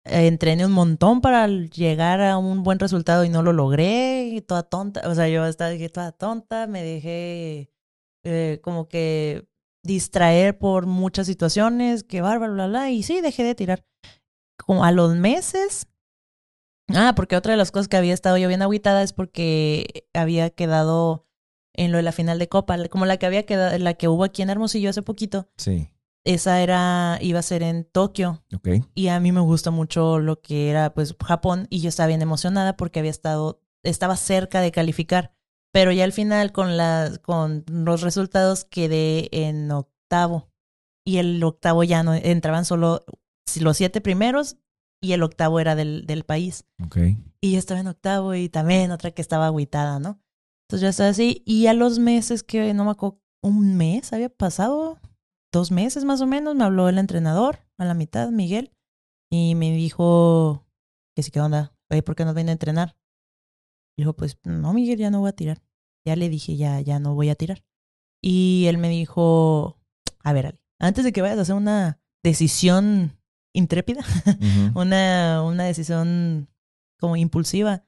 Speaker 2: Entrené un montón para llegar a un buen resultado y no lo logré, y toda tonta, o sea, yo estaba dije, toda tonta, me dejé eh, como que distraer por muchas situaciones, que bárbaro, bla, bla, y sí, dejé de tirar. Como a los meses Ah, porque otra de las cosas que había estado yo bien agüitada es porque había quedado en lo de la final de Copa, como la que había quedado, la que hubo aquí en Hermosillo hace poquito.
Speaker 1: Sí.
Speaker 2: Esa era, iba a ser en Tokio.
Speaker 1: Ok.
Speaker 2: Y a mí me gusta mucho lo que era, pues, Japón, y yo estaba bien emocionada porque había estado, estaba cerca de calificar. Pero ya al final, con, la, con los resultados, quedé en octavo. Y el octavo ya no, entraban solo los siete primeros y el octavo era del, del país.
Speaker 1: Okay.
Speaker 2: Y yo estaba en octavo y también otra que estaba agüitada, ¿no? Entonces yo estaba así y a los meses que no me acuerdo, un mes había pasado, dos meses más o menos, me habló el entrenador a la mitad, Miguel, y me dijo que sí, ¿qué onda? Oye, ¿por qué no viene a entrenar? Y dijo, pues no, Miguel, ya no voy a tirar. Ya le dije, ya, ya no voy a tirar. Y él me dijo, a ver, Ale, antes de que vayas a hacer una decisión intrépida, <laughs> uh -huh. una, una decisión como impulsiva.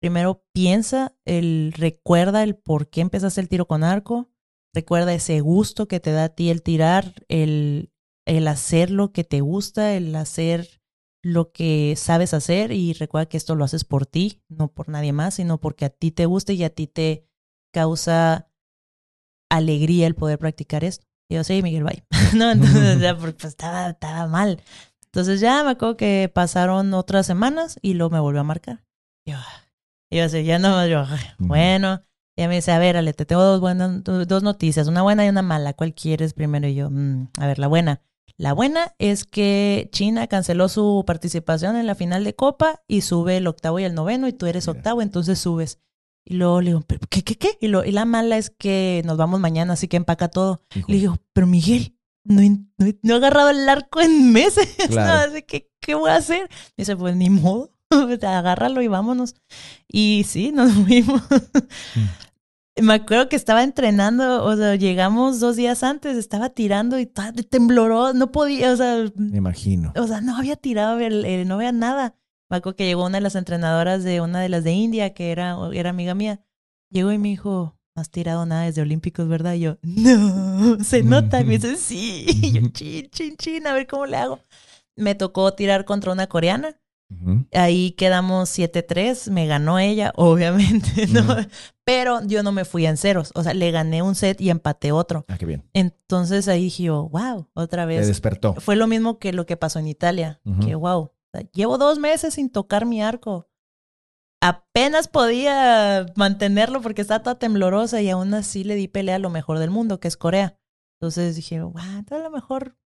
Speaker 2: Primero piensa, el, recuerda el por qué empezaste el tiro con arco, recuerda ese gusto que te da a ti el tirar, el, el hacer lo que te gusta, el hacer lo que sabes hacer y recuerda que esto lo haces por ti, no por nadie más, sino porque a ti te gusta y a ti te causa alegría el poder practicar esto. Y yo, sí, Miguel, bye. <laughs> no, entonces ya, porque pues, estaba, estaba mal. Entonces ya me acuerdo que pasaron otras semanas y luego me volvió a marcar. Yo, yo así, ya no, yo, bueno. Y me dice, a ver, Ale, te tengo dos, buenas, dos noticias, una buena y una mala. ¿Cuál quieres primero? Y yo, mm, a ver, la buena. La buena es que China canceló su participación en la final de Copa y sube el octavo y el noveno y tú eres octavo, entonces subes. Y luego le digo, ¿qué, qué, qué? Y, lo, y la mala es que nos vamos mañana, así que empaca todo. Le digo, pero Miguel, no, no, he agarrado el arco en meses. <laughs> Claro. ¿qué, ¿qué voy a hacer? Y dice, pues ni modo, <laughs> agárralo y vámonos. Y sí, <laughs> nos fuimos. Mm me acuerdo que estaba entrenando, o sea, llegamos dos días antes, estaba tirando y tembloró, no podía, o sea.
Speaker 1: Me imagino.
Speaker 2: O sea, no había tirado, no había nada. Me acuerdo que llegó una de las entrenadoras de una de las de India, que era, era amiga mía. Llegó y me dijo, no has tirado nada desde Olímpicos, ¿verdad? Y yo, no, se nota. Y me dice, <laughs> sí. Y yo, chin, chin, chin, a ver cómo le hago. Me tocó tirar contra una coreana. Ahí quedamos 7-3, me ganó ella, <laughs> obviamente, ¿no? Pero yo no me fui en ceros, o sea, le gané un set y empaté otro.
Speaker 1: Ah, qué bien.
Speaker 2: Entonces ahí dije, wow, otra vez.
Speaker 1: Te despertó.
Speaker 2: Fue lo mismo que lo que pasó en Italia, que wow, llevo dos meses sin tocar mi arco. Apenas podía mantenerlo porque estaba toda temblorosa y aún así le di pelea a lo mejor del mundo, que es Corea. Entonces dije, wow, entonces a lo mejor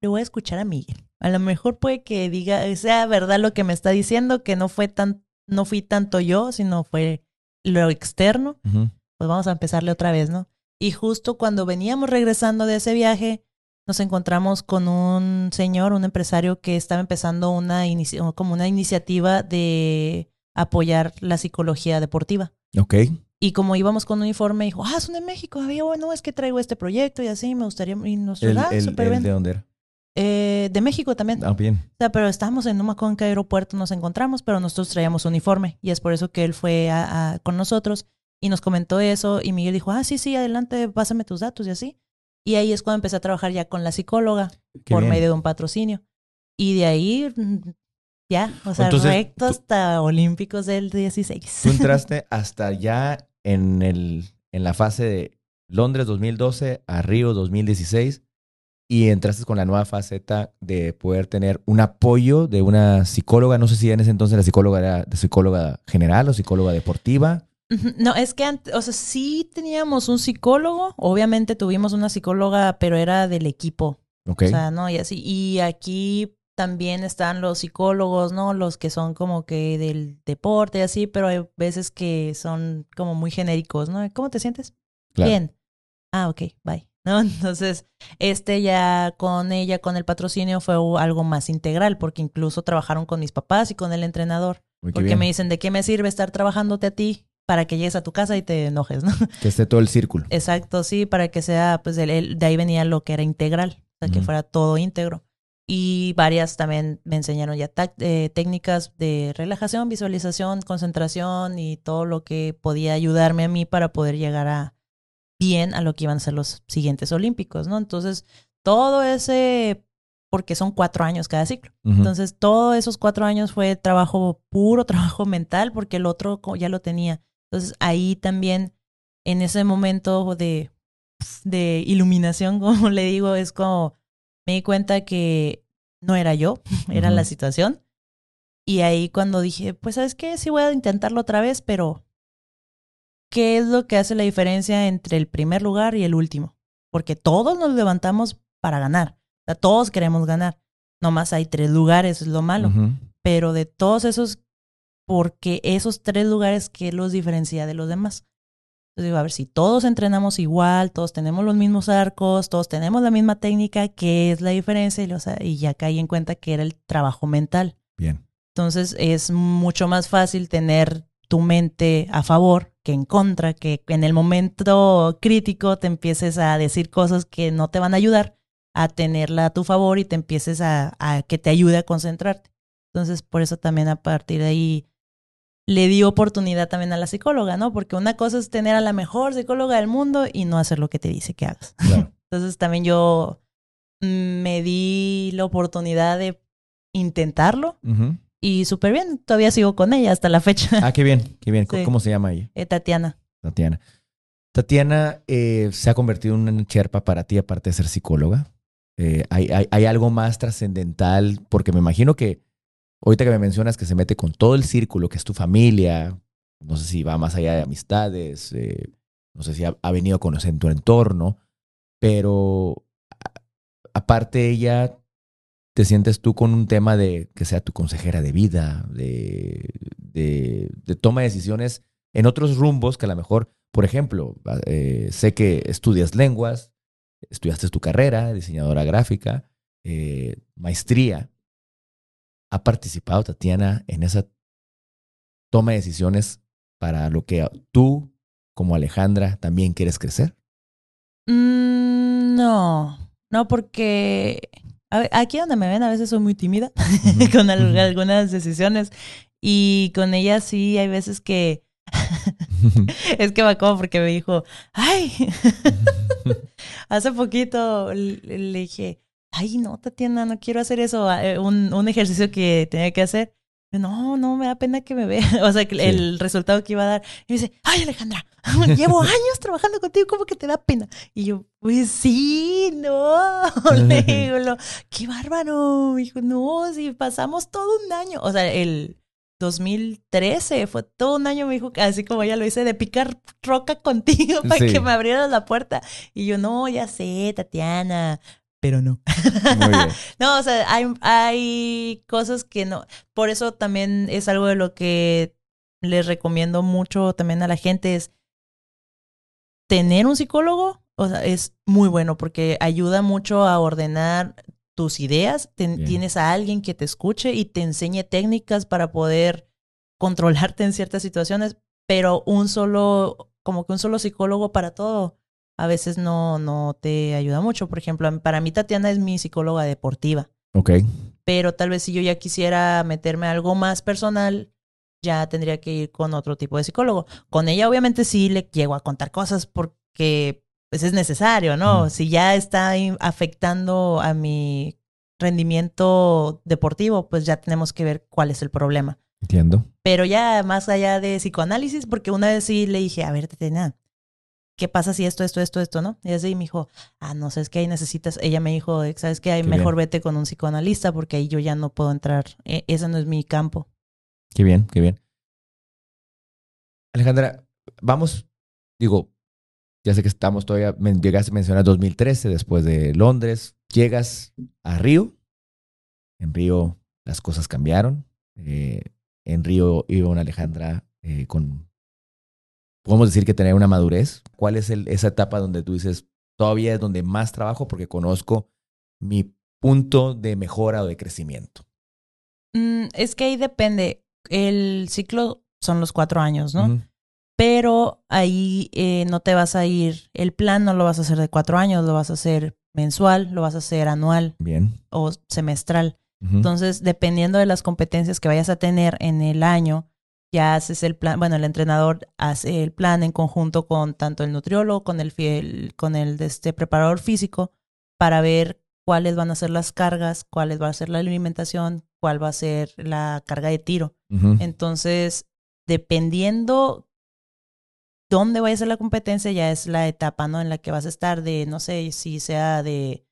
Speaker 2: le voy a escuchar a Miguel. A lo mejor puede que diga, sea verdad lo que me está diciendo, que no fue tan, no fui tanto yo, sino fue lo externo. Pues vamos a empezarle otra vez, ¿no? Y justo cuando veníamos regresando de ese viaje, nos encontramos con un señor, un empresario que estaba empezando una como una iniciativa de apoyar la psicología deportiva.
Speaker 1: Ok.
Speaker 2: Y como íbamos con un informe, dijo, ah, son de México. Había, bueno, es que traigo este proyecto y así, me gustaría. Y nos
Speaker 1: el, ah, el, ¿De dónde era?
Speaker 2: Eh, de México también.
Speaker 1: Ah, bien.
Speaker 2: O sea, pero estábamos en, en qué aeropuerto nos encontramos, pero nosotros traíamos uniforme y es por eso que él fue a, con nosotros y nos comentó eso y Miguel dijo, ah, sí, sí, adelante, pásame tus datos y así. Y ahí es cuando empecé a trabajar ya con la psicóloga por medio de un patrocinio. Y de ahí, mm, ya, o sea, recto hasta Olímpicos del 16.
Speaker 1: Tú entraste hasta ya en, el, en la fase de Londres 2012 a Río 2016 y entraste con la nueva faceta de poder tener un apoyo de una psicóloga. No sé si en ese entonces la psicóloga era de psicóloga general o psicóloga deportiva.
Speaker 2: No, es que, o sea, sí teníamos un psicólogo, obviamente tuvimos una psicóloga, pero era del equipo.
Speaker 1: Ok.
Speaker 2: O sea, ¿no? Y así, y aquí también están los psicólogos, ¿no? Los que son como que del deporte y así, pero hay veces que son como muy genéricos, ¿no? ¿Cómo te sientes? Bien. Ah, ok, bye. ¿no? <laughs> Entonces, este ya con ella, con el patrocinio, fue algo más integral, porque incluso trabajaron con mis papás y con el entrenador. porque me dicen, ¿de qué me sirve estar trabajándote a ti para que llegues a tu casa y te enojes, ¿no? <laughs>
Speaker 1: Que esté todo el círculo.
Speaker 2: Exacto, sí, para que sea, pues de ahí venía lo que era integral, o sea, que fuera todo íntegro. Y varias también me enseñaron ya eh, técnicas de relajación, visualización, concentración y todo lo que podía ayudarme a mí para poder llegar a, bien a lo que iban a ser los siguientes olímpicos, ¿no? Entonces, todo ese, porque son cuatro años cada ciclo. Entonces, todos esos cuatro años fue trabajo puro, trabajo <laughs> mental, porque el otro ya lo tenía. Entonces, ahí también, en ese momento de, de iluminación, <laughs> como le digo, es como me di cuenta que no era yo, <laughs> era la situación. Y ahí cuando dije, pues, ¿sabes qué? Sí voy a intentarlo otra vez, pero ¿qué es lo que hace la diferencia entre el primer lugar y el último? Porque todos nos levantamos para ganar. O sea, todos queremos ganar. Nomás hay tres lugares, es lo malo. Pero de todos esos, porque esos tres lugares, ¿qué los diferencia de los demás? Entonces digo, a ver, si todos entrenamos igual, todos tenemos los mismos arcos, todos tenemos la misma técnica, ¿qué es la diferencia? Y, o sea, y ya caí en cuenta que era el trabajo mental.
Speaker 1: Bien.
Speaker 2: Entonces es mucho más fácil tener tu mente a favor que en contra, que en el momento crítico te empieces a decir cosas que no te van a ayudar, a tenerla a tu favor y te empieces a, que te ayude a concentrarte. Entonces, por eso también a partir de ahí le di oportunidad también a la psicóloga, ¿no? Porque una cosa es tener a la mejor psicóloga del mundo y no hacer lo que te dice que hagas. <laughs> Entonces también yo me di la oportunidad de intentarlo. Y súper bien, todavía sigo con ella hasta la fecha.
Speaker 1: Ah, qué bien, qué bien. <laughs> ¿Cómo se llama ella?
Speaker 2: Eh, Tatiana.
Speaker 1: Tatiana. Tatiana eh, se ha convertido en una cherpa para ti, aparte de ser psicóloga. Eh, hay, hay, hay, algo más trascendental, porque me imagino que ahorita que me mencionas que se mete con todo el círculo, que es tu familia, no sé si va más allá de amistades, eh, no sé si ha, venido a conocer en tu entorno, pero aparte ella, ¿te sientes tú con un tema de que sea tu consejera de vida, de toma de decisiones en otros rumbos que a lo mejor, por ejemplo, eh, sé que estudias lenguas, estudiaste tu carrera, diseñadora gráfica, eh, maestría. ¿Ha participado Tatiana en esa toma de decisiones para lo que tú, como Alejandra, también quieres crecer?
Speaker 2: Mm, no, no, porque aquí donde me ven a veces soy muy tímida <laughs> con algunas decisiones y con ella sí hay veces que <laughs> es que me acuerdo porque me dijo, ay, <laughs> hace poquito le, dije, ay, no, Tatiana, no quiero hacer eso, eh, un, un ejercicio que tenía que hacer. No, no, me da pena que me vea. <laughs> O sea, el resultado que iba a dar. Y me dice, ay, Alejandra, <laughs> llevo años trabajando contigo, ¿cómo que te da pena? Y yo, pues sí, no. <laughs> Le digo, qué bárbaro. Me dijo, no, si pasamos todo un año. O sea, el, 2013, fue todo un año, me dijo, así como ya lo hice, de picar roca contigo para que me abrieras la puerta. Y yo, no, ya sé, Tatiana, pero no. <laughs> no, o sea, hay, hay cosas que no. Por eso también es algo de lo que les recomiendo mucho también a la gente, es tener un psicólogo, o sea, es muy bueno porque ayuda mucho a ordenar tus ideas, tienes a alguien que te escuche y te enseñe técnicas para poder controlarte en ciertas situaciones, pero un solo, como que un solo psicólogo para todo, a veces no, no te ayuda mucho. Por ejemplo, para mí Tatiana es mi psicóloga deportiva.
Speaker 1: Ok.
Speaker 2: Pero tal vez si yo ya quisiera meterme a algo más personal, ya tendría que ir con otro tipo de psicólogo. Con ella obviamente sí le llego a contar cosas porque pues es necesario, ¿no? Si ya está afectando a mi rendimiento deportivo, pues ya tenemos que ver cuál es el problema.
Speaker 1: Entiendo.
Speaker 2: Pero ya más allá de psicoanálisis, porque una vez sí le dije, a ver, Tatiana, ¿qué pasa si esto, esto, esto, esto, no? Y así me dijo, ah, no sé, es que ahí necesitas, ella me dijo, ¿sabes qué? Ahí mejor vete con un psicoanalista porque ahí yo ya no puedo entrar, e ese no es mi campo.
Speaker 1: Qué bien, qué bien. Alejandra, vamos, digo, ya sé que estamos todavía, llegaste a mencionar 2013, después de Londres, llegas a Río. En Río las cosas cambiaron. Eh, en Río iba una Alejandra eh, con, podemos decir que tener una madurez. ¿Cuál es esa etapa donde tú dices, todavía es donde más trabajo porque conozco mi punto de mejora o de crecimiento?
Speaker 2: Mm, es que ahí depende. El ciclo son los cuatro años, ¿no? pero ahí eh, no te vas a ir, el plan no lo vas a hacer de cuatro años, lo vas a hacer mensual, lo vas a hacer anual
Speaker 1: Bien.
Speaker 2: o semestral. Entonces, dependiendo de las competencias que vayas a tener en el año, ya haces el plan, bueno, el entrenador hace el plan en conjunto con tanto el nutriólogo, con el, con el de este preparador físico, para ver cuáles van a ser las cargas, cuáles va a ser la alimentación, cuál va a ser la carga de tiro. Entonces, dependiendo dónde vaya a ser la competencia ya es la etapa, ¿no? En la que vas a estar de, no sé, si sea de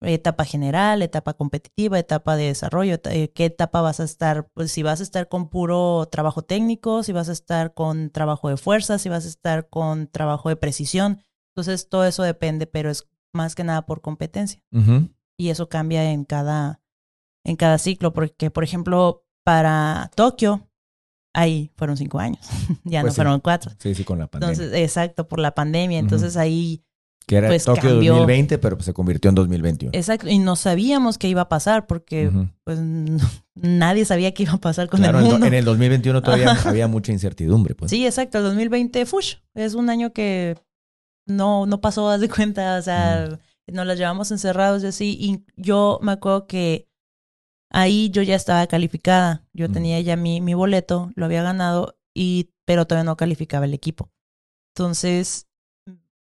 Speaker 2: etapa general, etapa competitiva, etapa de desarrollo, eh, qué etapa vas a estar, pues si vas a estar con puro trabajo técnico, si vas a estar con trabajo de fuerza, si vas a estar con trabajo de precisión. Entonces todo eso depende, pero es más que nada por competencia. Y eso cambia en cada, en cada ciclo, porque por ejemplo, para Tokio, ahí fueron cinco años, <laughs> ya pues no fueron cuatro.
Speaker 1: Sí, sí, con la pandemia.
Speaker 2: Entonces, exacto, por la pandemia. Entonces ahí...
Speaker 1: Que era pues, Tokio 2020, pero pues, se convirtió en 2021.
Speaker 2: Exacto, y no sabíamos qué iba a pasar porque pues nadie sabía qué iba a pasar con el mundo.
Speaker 1: En, el 2021 todavía había mucha incertidumbre. Pues.
Speaker 2: Sí, exacto, el 2020, fush, es un año que no, no pasó, haz de cuenta, o sea, nos las llevamos encerrados y así. Y yo me acuerdo que Ahí yo ya estaba calificada, yo tenía ya mi, mi boleto, lo había ganado, y, pero todavía no calificaba el equipo. Entonces,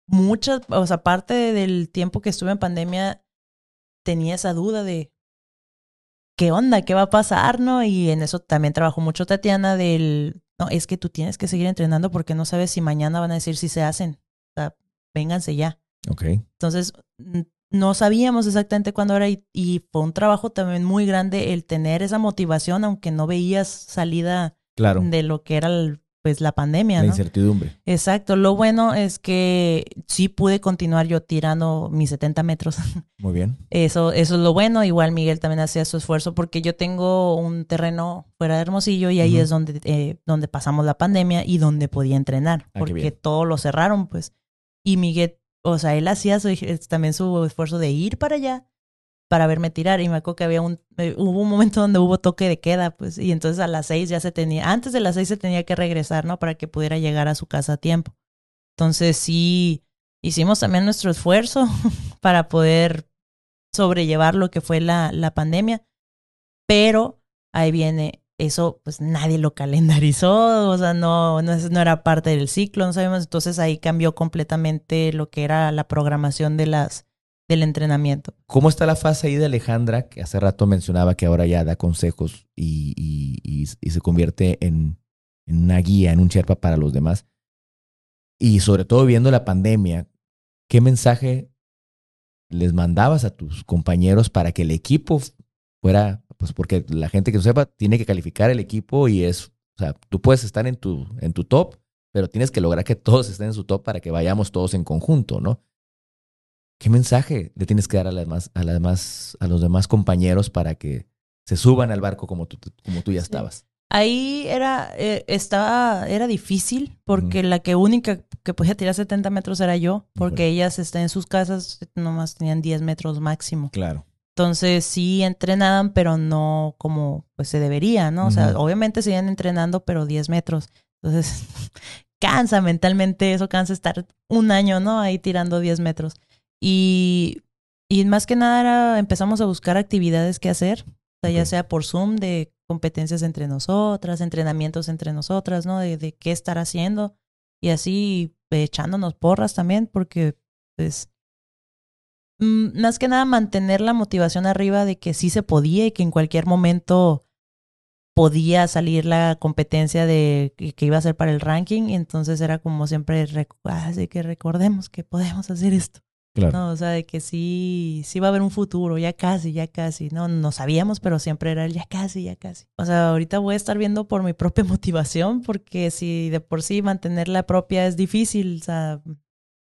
Speaker 2: muchas, o sea, aparte del tiempo que estuve en pandemia, tenía esa duda de qué onda, qué va a pasar, ¿no? Y en eso también trabajó mucho Tatiana del, no, es que tú tienes que seguir entrenando porque no sabes si mañana van a decir si se hacen. sea, vénganse ya.
Speaker 1: Ok.
Speaker 2: Entonces, no sabíamos exactamente cuándo era y, fue un trabajo también muy grande el tener esa motivación, aunque no veías salida
Speaker 1: claro.
Speaker 2: de lo que era pues la pandemia.
Speaker 1: La incertidumbre.
Speaker 2: Exacto. Lo bueno es que sí pude continuar yo tirando mis 70 metros. <laughs>
Speaker 1: Muy bien.
Speaker 2: Eso, eso es lo bueno. Igual Miguel también hacía su esfuerzo porque yo tengo un terreno fuera de Hermosillo y ahí es donde, eh, donde pasamos la pandemia y donde podía entrenar. Ah, porque todo lo cerraron, pues. Y Miguel o sea, él hacía también su esfuerzo de ir para allá para verme tirar. Y me acuerdo que había un, eh, hubo un momento donde hubo toque de queda, pues, y entonces a las seis ya se tenía, antes de las seis se tenía que regresar, ¿no? Para que pudiera llegar a su casa a tiempo. Entonces sí, hicimos también nuestro esfuerzo <laughs> para poder sobrellevar lo que fue la, la pandemia, pero ahí viene eso pues nadie lo calendarizó, o sea, no, no, no, era parte del ciclo, no sabemos, entonces ahí cambió completamente lo que era la programación de las, del entrenamiento.
Speaker 1: ¿Cómo está la fase ahí de Alejandra, que hace rato mencionaba que ahora ya da consejos y, se convierte en, en, una guía, en un Sherpa para los demás? Y sobre todo viendo la pandemia, ¿qué mensaje les mandabas a tus compañeros para que el equipo fuera pues porque la gente que no sepa tiene que calificar el equipo y es, o sea, tú puedes estar en tu, en tu top, pero tienes que lograr que todos estén en su top para que vayamos todos en conjunto, ¿no? ¿Qué mensaje le tienes que dar a, las demás, a, las demás, a los demás compañeros para que se suban al barco como tú, como tú ya estabas?
Speaker 2: Ahí era, eh, estaba, era difícil porque la que única que podía tirar 70 metros era yo, porque ellas están en sus casas, nomás tenían 10 metros máximo.
Speaker 1: Claro.
Speaker 2: Entonces sí entrenaban, pero no como pues se debería, ¿no? O sea, obviamente siguen entrenando, pero 10 metros. Entonces <laughs> cansa mentalmente, eso cansa estar un año, ¿no? Ahí tirando 10 metros. Y, y más que nada era, empezamos a buscar actividades que hacer, o sea, ya sea por Zoom de competencias entre nosotras, entrenamientos entre nosotras, ¿no? De, de qué estar haciendo y así echándonos porras también, porque pues Mm, más que nada mantener la motivación arriba de que sí se podía y que en cualquier momento podía salir la competencia de que iba a ser para el ranking y entonces era como siempre así que recordemos que podemos hacer esto claro. no o sea de que sí sí va a haber un futuro ya casi ya casi no no sabíamos pero siempre era el ya casi ya casi. O sea ahorita voy a estar viendo por mi propia <laughs> motivación porque si de por sí mantener la propia es difícil o sea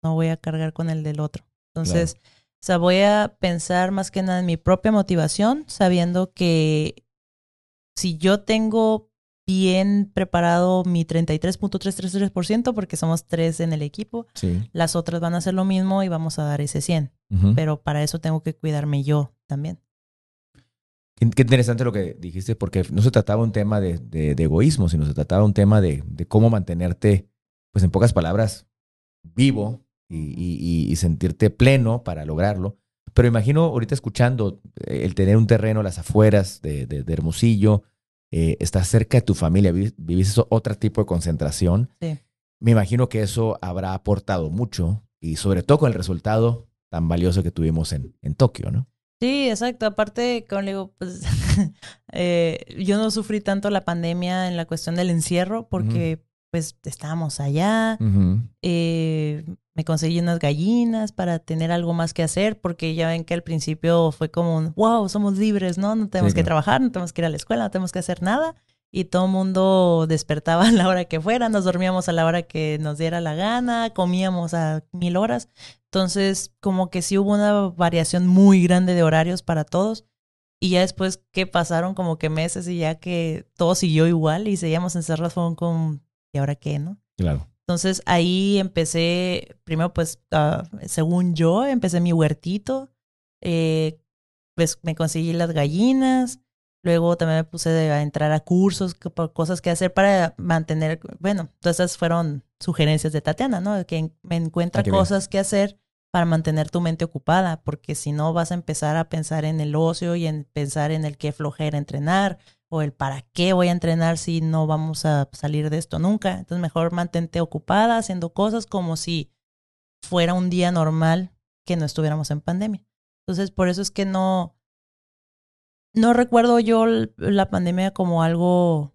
Speaker 2: no voy a cargar con el del otro. Entonces o sea, voy a pensar más que nada en mi propia motivación, sabiendo que si yo tengo bien preparado mi 33.333%, porque somos tres en el equipo, las otras van a hacer lo mismo y vamos a dar ese 100. Pero para eso tengo que cuidarme yo también.
Speaker 1: Qué, interesante lo que dijiste, porque no se trataba un tema de, de, egoísmo, sino se trataba un tema de, de, cómo mantenerte, pues en pocas palabras, vivo y, sentirte pleno para lograrlo. Pero imagino ahorita escuchando eh, el tener un terreno a las afueras de, Hermosillo, eh, estar cerca de tu familia, vivís otro tipo de concentración. Me imagino que eso habrá aportado mucho y sobre todo con el resultado tan valioso que tuvimos en, en Tokio, ¿no?
Speaker 2: Sí, exacto. Aparte, como le digo, pues <laughs> eh, yo no sufrí tanto la pandemia en la cuestión del encierro porque pues estábamos allá, eh, me conseguí unas gallinas para tener algo más que hacer, porque ya ven que al principio fue como un, wow, somos libres, ¿no? No tenemos que trabajar, no tenemos que ir a la escuela, no tenemos que hacer nada. Y todo el mundo despertaba <laughs> a la hora que fuera, nos dormíamos a la hora que nos diera la gana, comíamos a mil horas. Entonces, como que sí hubo una variación muy grande de horarios para todos. Y ya después que pasaron como que meses y ya que todo siguió igual y seguíamos encerrados, fueron con ¿y ahora qué, no?
Speaker 1: Claro.
Speaker 2: Entonces ahí empecé, primero pues, ah, según yo, empecé mi huertito, eh, pues me conseguí las gallinas, luego también me puse a entrar a cursos, cosas que hacer para mantener, bueno, todas esas fueron sugerencias de Tatiana, ¿no? Que me encuentra ah, cosas que hacer para mantener tu mente ocupada, porque si no vas a empezar a pensar en el ocio y en pensar en el qué flojera entrenar el para qué voy a entrenar si no vamos a salir de esto nunca. Entonces mejor mantente ocupada haciendo cosas como si fuera un día normal que no estuviéramos en pandemia. Entonces por eso es que no, no recuerdo yo la pandemia como algo,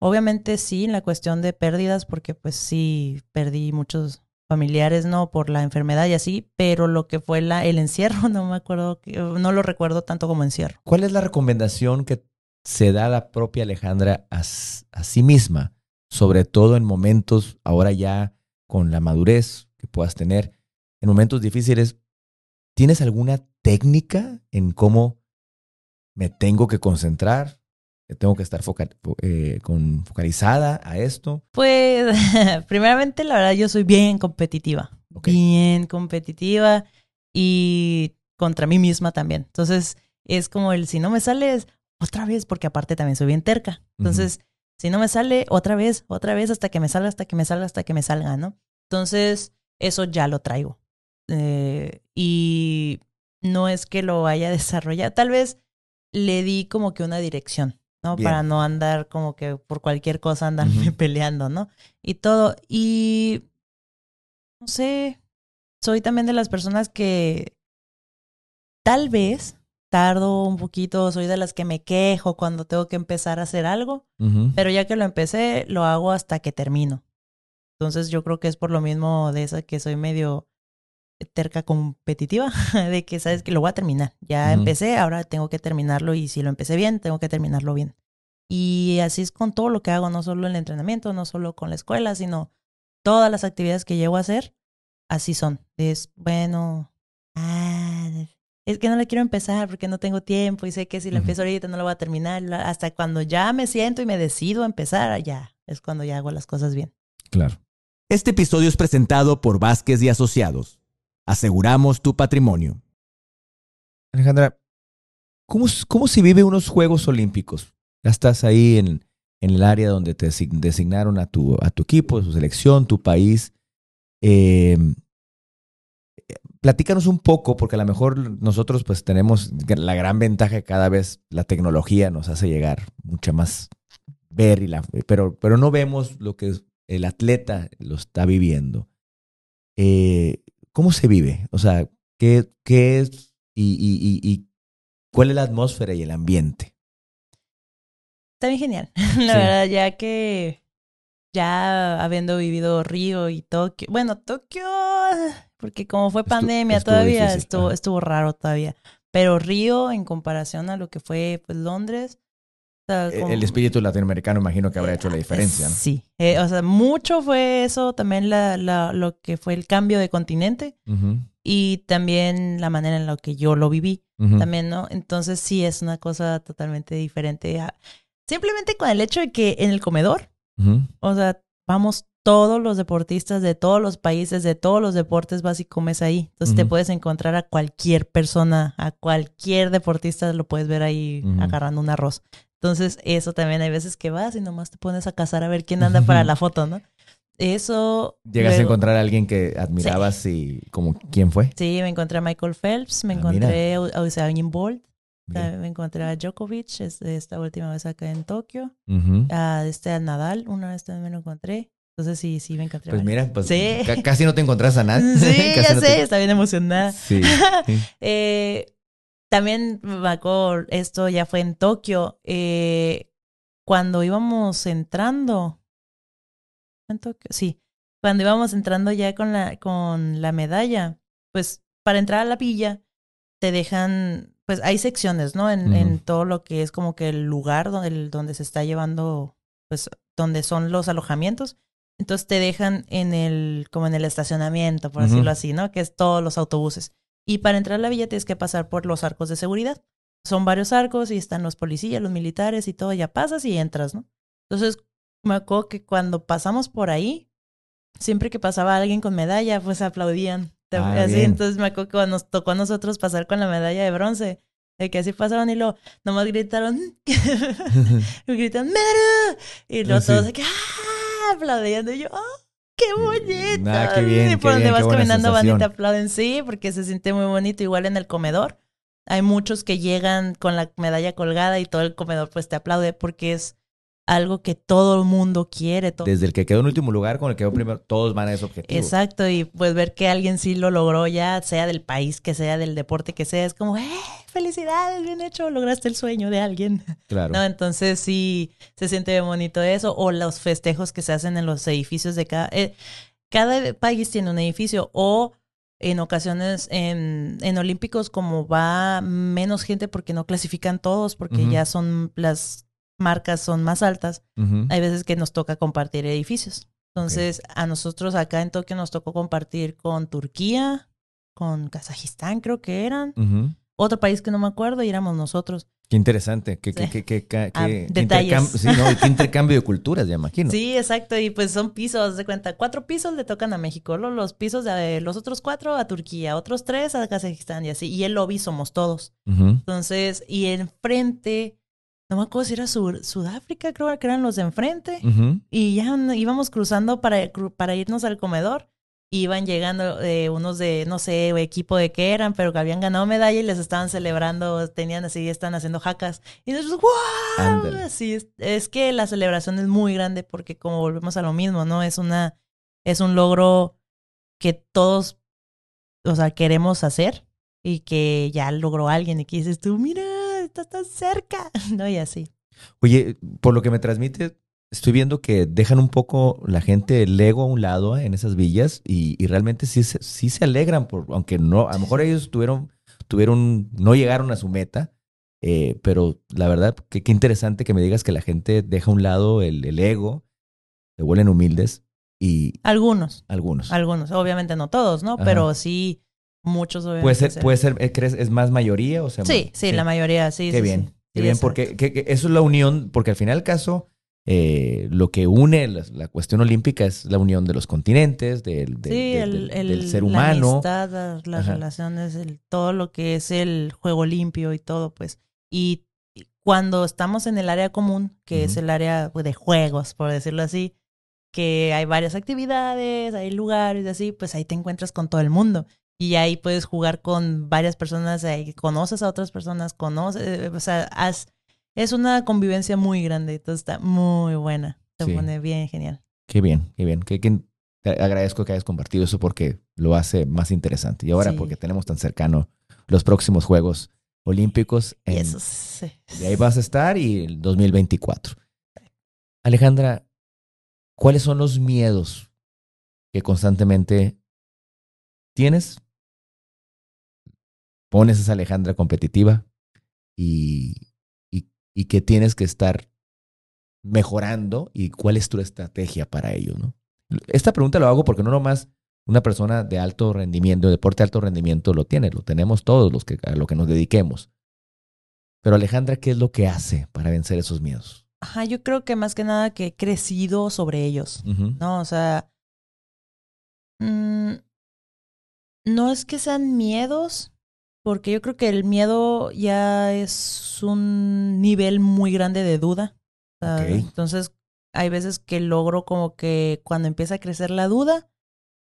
Speaker 2: obviamente sí, en la cuestión de pérdidas, porque pues sí perdí muchos, familiares, ¿no? Por la enfermedad y así, pero lo que fue la, el encierro, <laughs> no me acuerdo, no lo recuerdo tanto como encierro.
Speaker 1: ¿Cuál es la recomendación que se da la propia Alejandra a, a sí misma, sobre todo en momentos ahora ya con la madurez que puedas tener, en momentos difíciles? ¿Tienes alguna técnica en cómo me tengo que concentrar? tengo que estar eh, con, focalizada a esto?
Speaker 2: Pues, <laughs> primeramente, la verdad, yo soy bien competitiva. Bien competitiva y contra mí misma también. Entonces, es como el si no me sales, otra vez, porque aparte también soy bien terca. Entonces, si no me sale, otra vez, otra vez, hasta que me salga, hasta que me salga, hasta que me salga, ¿no? Entonces, eso ya lo traigo. Eh, y no es que lo haya <laughs> desarrollado, tal vez le di como que una dirección. ¿no? Para no andar como que por cualquier cosa andarme <laughs> peleando, ¿no? Y todo. Y no sé, soy también de las personas que tal vez tardo un poquito, soy de las que me quejo cuando tengo que empezar a hacer algo, pero ya que lo empecé, lo hago hasta que termino. Entonces yo creo que es por lo mismo de esa que soy medio terca competitiva <laughs> de que sabes que lo voy a terminar. Ya empecé, ahora tengo que terminarlo y si lo empecé bien, tengo que terminarlo bien. Y así es con todo lo que hago, no solo el entrenamiento, no solo con la escuela, sino todas las actividades que llego a hacer, así son. Es, bueno, ah, es que no le quiero empezar porque no tengo tiempo y sé que si lo empiezo ahorita no lo voy a terminar. Hasta cuando ya me siento y me decido a empezar, ya es cuando ya hago las cosas bien.
Speaker 1: Claro. Este episodio es presentado por Vázquez y Asociados aseguramos tu patrimonio. Alejandra, ¿cómo, cómo se vive unos Juegos Olímpicos? Ya estás ahí en, en el área donde te designaron a tu, a tu equipo, su selección, tu país. Em, platícanos un poco, porque a lo mejor nosotros pues tenemos la gran ventaja que cada vez la tecnología nos hace llegar mucha más ver, y la, pero, pero no vemos lo que el atleta lo está viviendo. Eh, ¿Cómo se vive? O sea, ¿qué, qué es y, cuál es la atmósfera y el ambiente?
Speaker 2: Está bien genial. <laughs> La verdad, ya que ya habiendo vivido Río y Tokio, bueno, Tokio, porque como fue pandemia todavía, estuvo, estuvo raro todavía. Pero Río, en comparación a lo que fue pues, Londres,
Speaker 1: e, el espíritu latinoamericano imagino que habrá hecho la diferencia, ¿no?
Speaker 2: Sí, eh, o sea, mucho fue eso, también la, la, lo que fue el cambio de continente y también la manera en la que yo lo viví, también, ¿no? Entonces sí es una cosa totalmente diferente. simplemente con el hecho de que en el comedor, o sea, vamos todos los deportistas de todos los países, de todos los deportes, vas y comes ahí. Entonces te puedes encontrar a cualquier persona, a cualquier deportista, lo puedes ver ahí agarrando un arroz. Entonces, eso también hay veces que vas y nomás te pones a cazar a ver quién anda para la foto, ¿no? Eso.
Speaker 1: ¿Llegas a encontrar a alguien que admirabas y como quién fue?
Speaker 2: Sí, me encontré a Michael Phelps, me ah, encontré a Usain Bolt, me encontré a Djokovic esta última vez acá en Tokio, a este a Nadal, una vez también me lo encontré. Entonces sí, sí me encontré.
Speaker 1: Pues mira, pues casi no te encontrás a nadie. <laughs>
Speaker 2: Sí, <laughs> ya sé, está bien emocionada. Sí. <laughs> eh, también me acuerdo, esto ya fue en Tokio, eh, cuando íbamos entrando, en Tokio, sí, cuando íbamos entrando ya con la, con la medalla, pues para entrar a la villa te dejan, pues hay secciones, ¿no? En, en todo lo que es como que el lugar donde, donde se está llevando, pues donde son los alojamientos. Entonces te dejan en el, como en el estacionamiento, por decirlo así, ¿no? Que es todos los autobuses. Y para entrar a la villa tienes que pasar por los arcos de seguridad. Son varios arcos y están los policías, los militares y todo. Ya pasas y entras, ¿no? Entonces, me acuerdo que cuando pasamos por ahí, siempre que pasaba alguien con medalla, pues aplaudían. Ah, así, entonces me acuerdo que cuando nos tocó a nosotros pasar con la medalla de bronce, de que así pasaron y lo nomás gritaron, <laughs> <laughs> gritan, ¡Meru! Y luego todos de que, ¡ah! Aplaudiendo. Y yo, ¡ah! ¡Qué bonita!
Speaker 1: qué bien, y
Speaker 2: por
Speaker 1: donde
Speaker 2: vas caminando van y te aplauden, sí, porque se siente muy bonito. Igual en el comedor. Hay muchos que llegan con la medalla colgada y todo el comedor pues te aplaude porque es algo que todo el mundo quiere.
Speaker 1: Desde el que quedó en último lugar con el que quedó primero, todos van a ese objetivo.
Speaker 2: Exacto, y pues ver que alguien sí lo logró ya, sea del país que sea, del deporte que sea, es como, ¡eh! Felicidades, bien hecho, lograste el sueño de alguien.
Speaker 1: Claro.
Speaker 2: No, entonces sí se siente bonito eso, o los festejos que se hacen en los edificios de cada. Eh, cada país tiene un edificio o en ocasiones en, en Olímpicos como va menos gente porque no clasifican todos, porque ya son las marcas son más altas, hay veces que nos toca compartir edificios. Entonces, a nosotros acá en Tokio nos tocó compartir con Turquía, con Kazajistán creo que eran, otro país que no me acuerdo y éramos nosotros.
Speaker 1: Qué interesante, qué, qué, qué, ah, detalles. <laughs> Sí, ¿no? qué intercambio de culturas, ya imagino.
Speaker 2: Sí, exacto, y pues son pisos, de cuenta, cuatro pisos le tocan a México, los pisos de los otros cuatro a Turquía, otros tres a Kazajistán y así, y el lobby somos todos. Entonces, y enfrente, no me acuerdo si era Sudáfrica, creo que eran los de enfrente, y ya íbamos cruzando para, para irnos al comedor iban llegando eh, unos de, no sé, equipo de qué eran, pero que habían ganado medalla y les estaban celebrando, tenían así, están haciendo jacas. Y nosotros, ¡wow! Sí, es, que la celebración es muy grande porque como volvemos a lo mismo, ¿no? Es una, es un logro que todos, o sea, queremos hacer y que ya logró alguien y que dices tú, mira, estás tan cerca, <laughs> ¿no? Y así.
Speaker 1: Oye, por lo que me transmite, estoy viendo que dejan un poco la gente el ego a un lado en esas villas y, realmente sí, sí se alegran, por, aunque no, a lo mejor ellos tuvieron, tuvieron, no llegaron a su meta, eh, pero la verdad, qué interesante que me digas que la gente deja a un lado el, el ego, se vuelven humildes y...
Speaker 2: Algunos.
Speaker 1: Algunos.
Speaker 2: Algunos, obviamente no todos, ¿no? Pero sí, muchos obviamente.
Speaker 1: Puede ser, puede ser, ¿crees? ¿Es más mayoría? O sea,
Speaker 2: sí, sí, la mayoría, sí.
Speaker 1: Qué bien, qué bien, porque eso es la unión, porque al final del caso eh, lo que une la, cuestión olímpica es la unión de los continentes, del, ser humano.
Speaker 2: La amistad, las relaciones, el, todo lo que es el juego limpio y todo, pues. Y cuando estamos en el área común, que es el área de juegos, por decirlo así, que hay varias actividades, hay lugares así, pues ahí te encuentras con todo el mundo. Y ahí puedes jugar con varias personas, ahí conoces a otras personas, conoces, o sea, has es una convivencia muy grande, entonces está muy buena. Se pone bien genial.
Speaker 1: Qué bien, qué bien. Qué, te agradezco que hayas compartido eso porque lo hace más interesante. Y ahora porque tenemos tan cercano los próximos Juegos Olímpicos.
Speaker 2: En, y eso sí,
Speaker 1: Y ahí vas a estar y el 2024. Alejandra, ¿cuáles son los miedos que constantemente tienes? Pones a esa Alejandra competitiva y y que tienes que estar mejorando y cuál es tu estrategia para ello, ¿no? Esta pregunta lo hago porque no nomás una persona de alto rendimiento, de deporte de alto rendimiento lo tiene, lo tenemos todos los que a lo que nos dediquemos. Pero Alejandra, ¿qué es lo que hace para vencer esos miedos?
Speaker 2: Ajá, yo creo que más que nada que he crecido sobre ellos, ¿no? O sea, mm, no es que sean miedos, porque yo creo que el miedo ya es un nivel muy grande de duda. Entonces, hay veces que logro como que cuando empieza a crecer la duda,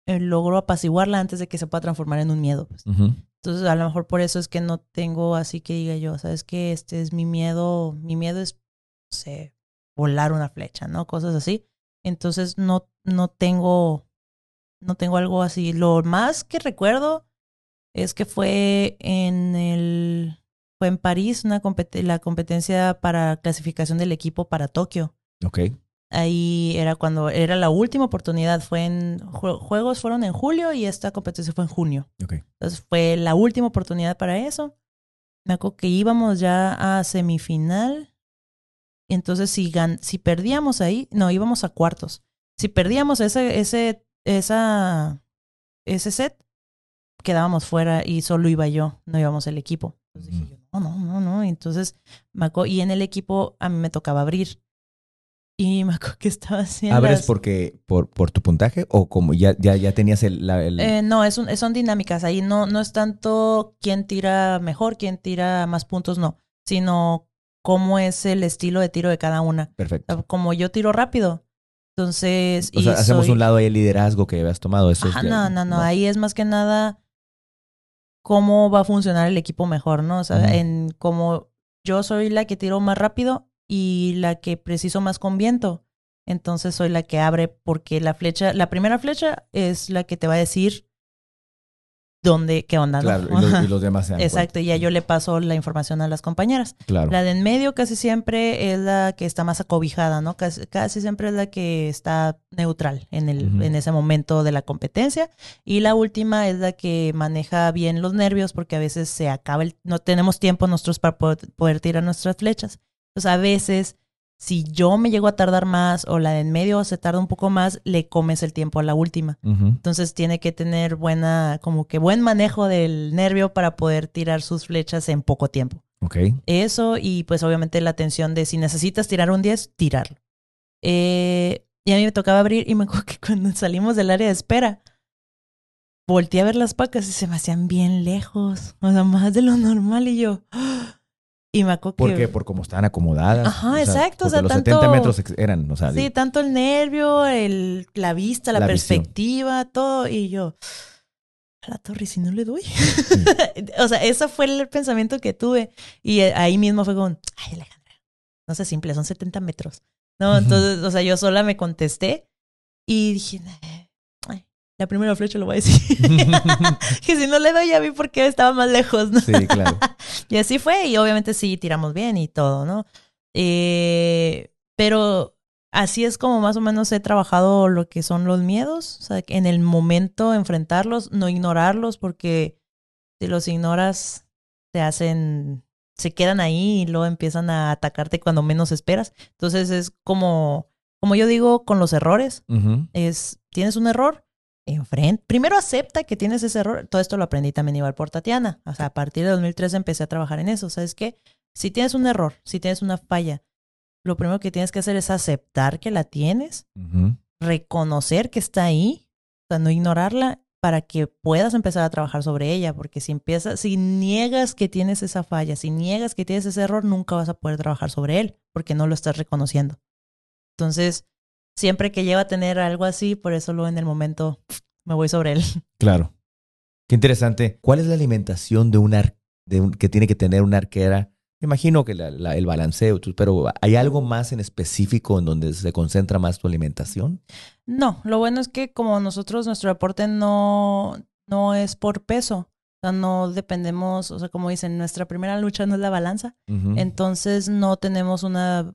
Speaker 2: eh, logro apaciguarla antes de que se pueda transformar en un miedo. Pues. Entonces, a lo mejor por eso es que no tengo así que diga yo, ¿sabes qué? Este es mi miedo, mi miedo es, no sé, volar una flecha, ¿no? Cosas así. Entonces, no, no tengo, no tengo algo así. Lo más que recuerdo es que fue en el fue en París una la competencia para clasificación del equipo para Tokio.
Speaker 1: Ok.
Speaker 2: Ahí era cuando era la última oportunidad, fue en juegos fueron en julio y esta competencia fue en junio.
Speaker 1: Okay.
Speaker 2: Entonces fue la última oportunidad para eso. Me acuerdo que íbamos ya a semifinal. Entonces si gan si perdíamos ahí, no, íbamos a cuartos. Si perdíamos ese ese esa ese set, quedábamos fuera y solo iba yo, no íbamos el equipo. Entonces dije yo, no, no, no, no. Entonces, me y en el equipo a mí me tocaba abrir. Y <laughs> me acuerdo que estaba haciendo.
Speaker 1: ¿Abres porque, por, por tu puntaje o como ya, ya, ya tenías el.
Speaker 2: Eh, no, es un, son dinámicas. Ahí no, no es tanto quién tira mejor, quién tira más puntos, no. Sino cómo es el estilo de tiro de cada una.
Speaker 1: Perfecto.
Speaker 2: Como yo tiro rápido. Entonces.
Speaker 1: O sea, hacemos un lado ahí el liderazgo que habías tomado. Eso
Speaker 2: no, no, no, Ahí es más que nada cómo va a funcionar el equipo mejor, ¿no? O sea, en como yo soy la que tiro más rápido y la que preciso más con viento. Entonces soy la que abre porque la flecha, la primera flecha es la que te va a decir dónde, qué onda,
Speaker 1: Claro,
Speaker 2: ¿no?
Speaker 1: y los, y los demás se dan
Speaker 2: Exacto, y ya yo le paso la información a las compañeras.
Speaker 1: Claro.
Speaker 2: La de en medio casi siempre es la que está más acobijada, ¿no? Casi, casi siempre es la que está neutral en, el, en ese momento de la competencia. Y la última es la que maneja bien los nervios porque a veces se acaba el... No tenemos tiempo nosotros para poder, poder tirar nuestras flechas. Entonces a veces, si yo me llego a tardar más o la de en medio se tarda un poco más, le comes el tiempo a la última. Entonces tiene que tener buena, como que buen manejo del nervio para poder tirar sus flechas en poco tiempo.
Speaker 1: Ok.
Speaker 2: Eso y pues obviamente la atención de si necesitas tirar un 10, tirarlo. Eh, y a mí me tocaba abrir y me acuerdo que cuando salimos del área de espera, volteé a ver las pacas y se me hacían bien lejos, o sea, más de lo normal y yo... ¡ah! Y me acuerdo
Speaker 1: ¿Por
Speaker 2: que...
Speaker 1: qué? Por cómo están acomodadas.
Speaker 2: Ajá, exacto, o sea,
Speaker 1: los
Speaker 2: tanto-
Speaker 1: 70 metros eran, o sea,
Speaker 2: Sí,
Speaker 1: digo,
Speaker 2: tanto el nervio, el, la vista, la,
Speaker 1: La visión.
Speaker 2: perspectiva, todo. Y yo, a la torre, ¿y si no le doy. <laughs> o sea, ese fue el pensamiento que tuve. Y eh, ahí mismo fue como, ay, Alejandra, no sé, simple, son 70 metros. No, entonces, o sea, yo sola me contesté y dije, ay, la primera flecha lo voy a decir. <laughs> <laughs> que si no le doy, ya vi por qué estaba más lejos, ¿no?
Speaker 1: sí, claro. <laughs>
Speaker 2: Y así fue, y obviamente sí tiramos bien y todo, ¿no? Eh, pero así es como más o menos he trabajado lo que son los miedos, o sea, en el momento enfrentarlos, no ignorarlos, porque si los ignoras, te hacen, se quedan ahí y luego empiezan a atacarte cuando menos esperas. Entonces es como, como yo digo con los errores, es, tienes un error, enfrente. Primero acepta que tienes ese error. Todo esto lo aprendí también igual por Tatiana. O sea, a partir de 2013 empecé a trabajar en eso. ¿Sabes qué? Si tienes un error, si tienes una falla, lo primero que tienes que hacer es aceptar que la tienes, reconocer que está ahí, o sea, no ignorarla para que puedas empezar a trabajar sobre ella, porque si empiezas, si niegas que tienes esa falla, si niegas que tienes ese error, nunca vas a poder trabajar sobre él, porque no lo estás reconociendo. Entonces, siempre que lleva a tener algo así, por eso luego en el momento me voy sobre él. <laughs>
Speaker 1: Claro. Qué interesante. ¿Cuál es la alimentación de un, ar- de un- que tiene que tener una arquera? Me imagino que la- la- el balanceo, pero ¿hay algo más en específico en donde se concentra más tu alimentación?
Speaker 2: No, lo bueno es que como nosotros, nuestro deporte no, no es por peso. O sea, no dependemos, o sea, como dicen, nuestra primera lucha no es la balanza. Entonces no tenemos una